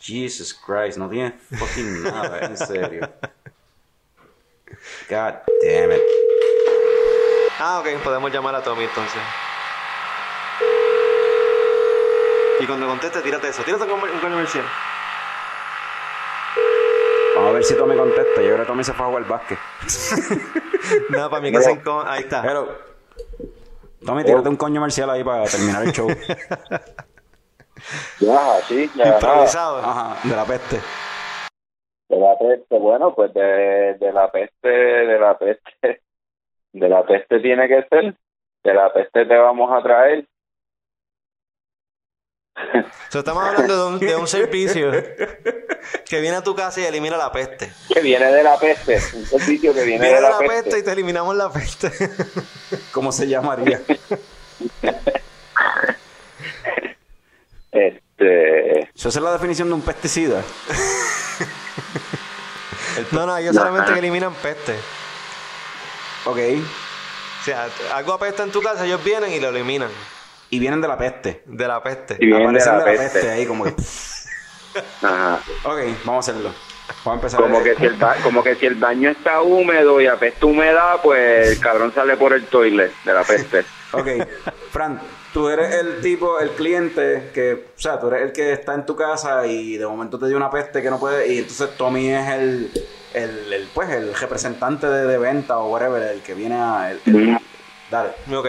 Jesus Christ, no tienes fucking nada, en serio. God damn it. Ah, ok, podemos llamar a Tommy entonces. Y cuando conteste, tírate eso. Tírate un un comercial. Vamos a ver si Tommy contesta. Yo creo que Tommy se fue a jugar básquet. Nada, para mí que se encon- Ahí está. Hello. Tommy, tírate un coño marcial ahí para terminar el show. Ya, así, ya. Improvisado. Ajá, de la peste. De la peste, bueno, pues de, de la peste, de la peste, de la peste tiene que ser. De la peste te vamos a traer. So, estamos hablando de un, de un servicio que viene a tu casa y elimina la peste. Que viene de la peste, un servicio que viene, Viene de la, peste. peste y te eliminamos la peste. ¿Cómo se llamaría? Este, Esa es la definición de un pesticida. No, no, ellos solamente eliminan peste. Ok. O sea, algo apesta en tu casa, ellos vienen y lo eliminan. Y vienen de la peste. De la peste. Y vienen de Aparecen la de la peste. peste ahí como que... ajá. Ok, vamos a hacerlo. Vamos a empezar. Como que, si el ba- como que si el baño está húmedo y apesta humedad, pues el cabrón sale por el toilet de la peste. Ok, Fran, tú eres el tipo, el cliente que, o sea, tú eres el que está en tu casa y de momento te dio una peste que no puede, y entonces Tommy es el, el, el, pues, el representante de, de venta o whatever, el que viene a... el- el- dale. Ok.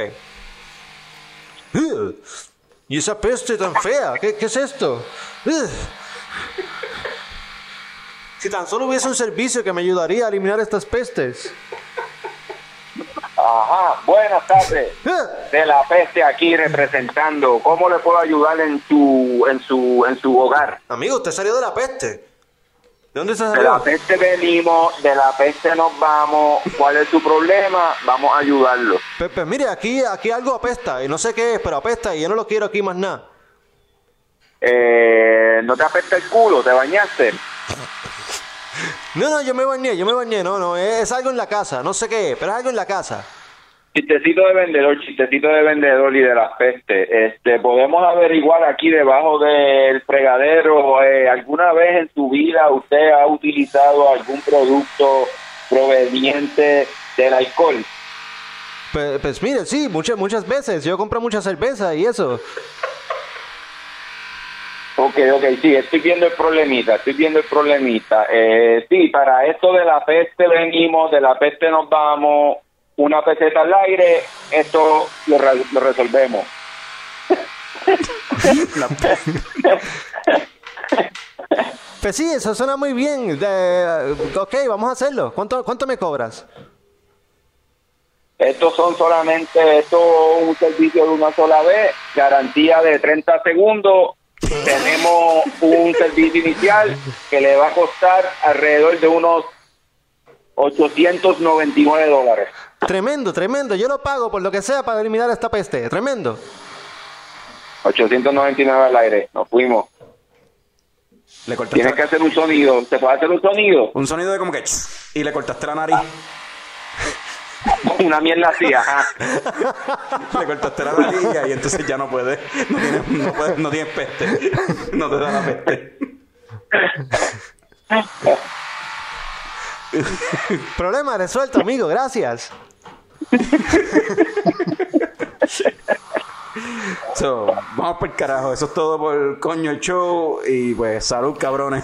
¿Y esa peste tan fea? ¿Qué, qué es esto? Si tan solo hubiese un servicio que me ayudaría a eliminar estas pestes. Ajá, buenas tardes. Ugh. De la peste aquí representando. ¿Cómo le puedo ayudar en su, en su, en su hogar? Amigo, usted salió de la peste. ¿De dónde se De la salió? peste venimos, de la peste nos vamos. ¿Cuál es su problema? Vamos a ayudarlo. Pues mire, aquí, aquí algo apesta y no sé qué es, pero apesta y yo no lo quiero aquí más nada. Eh, ¿No te apesta el culo? ¿Te bañaste? No, no, yo me bañé, yo me bañé, no, no, es, es algo en la casa, no sé qué pero es algo en la casa. Chistecito de vendedor, chistecito de vendedor y de las pestes. Este, podemos averiguar aquí debajo del fregadero, eh, ¿alguna vez en su vida usted ha utilizado algún producto proveniente del alcohol? Pues, pues mire, sí, muchas, muchas veces, yo compro mucha cerveza y eso. Ok, ok, sí, estoy viendo el problemita, estoy viendo el problemita. Eh, sí, para esto de la peste venimos, de la peste nos vamos, una peseta al aire, esto lo, re- lo resolvemos. Pues sí, eso suena muy bien. De- ok, vamos a hacerlo. ¿Cuánto, cuánto me cobras? Estos son solamente, esto es un servicio de una sola vez, garantía de 30 segundos. Tenemos un servicio inicial que le va a costar alrededor de unos 899 dólares. Tremendo, tremendo. Yo lo pago por lo que sea para eliminar esta peste. Tremendo. 899 al aire, nos fuimos. Le cortaste Tienes que hacer un sonido, ¿se puede hacer un sonido? un sonido de como que... Y le cortaste la nariz. Una mierda así, ajá. Le cortaste la nariz y entonces ya no puedes. No tienes, no puedes, no tienes peste. No te da la peste. Problema resuelto, amigo. Gracias. So, vamos por el carajo. Eso es todo por coño el show. Y pues, salud, cabrones.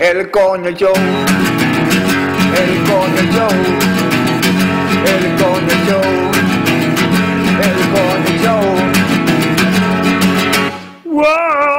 El coño show. El coño show. El coño show. El coño show. ¡Wow!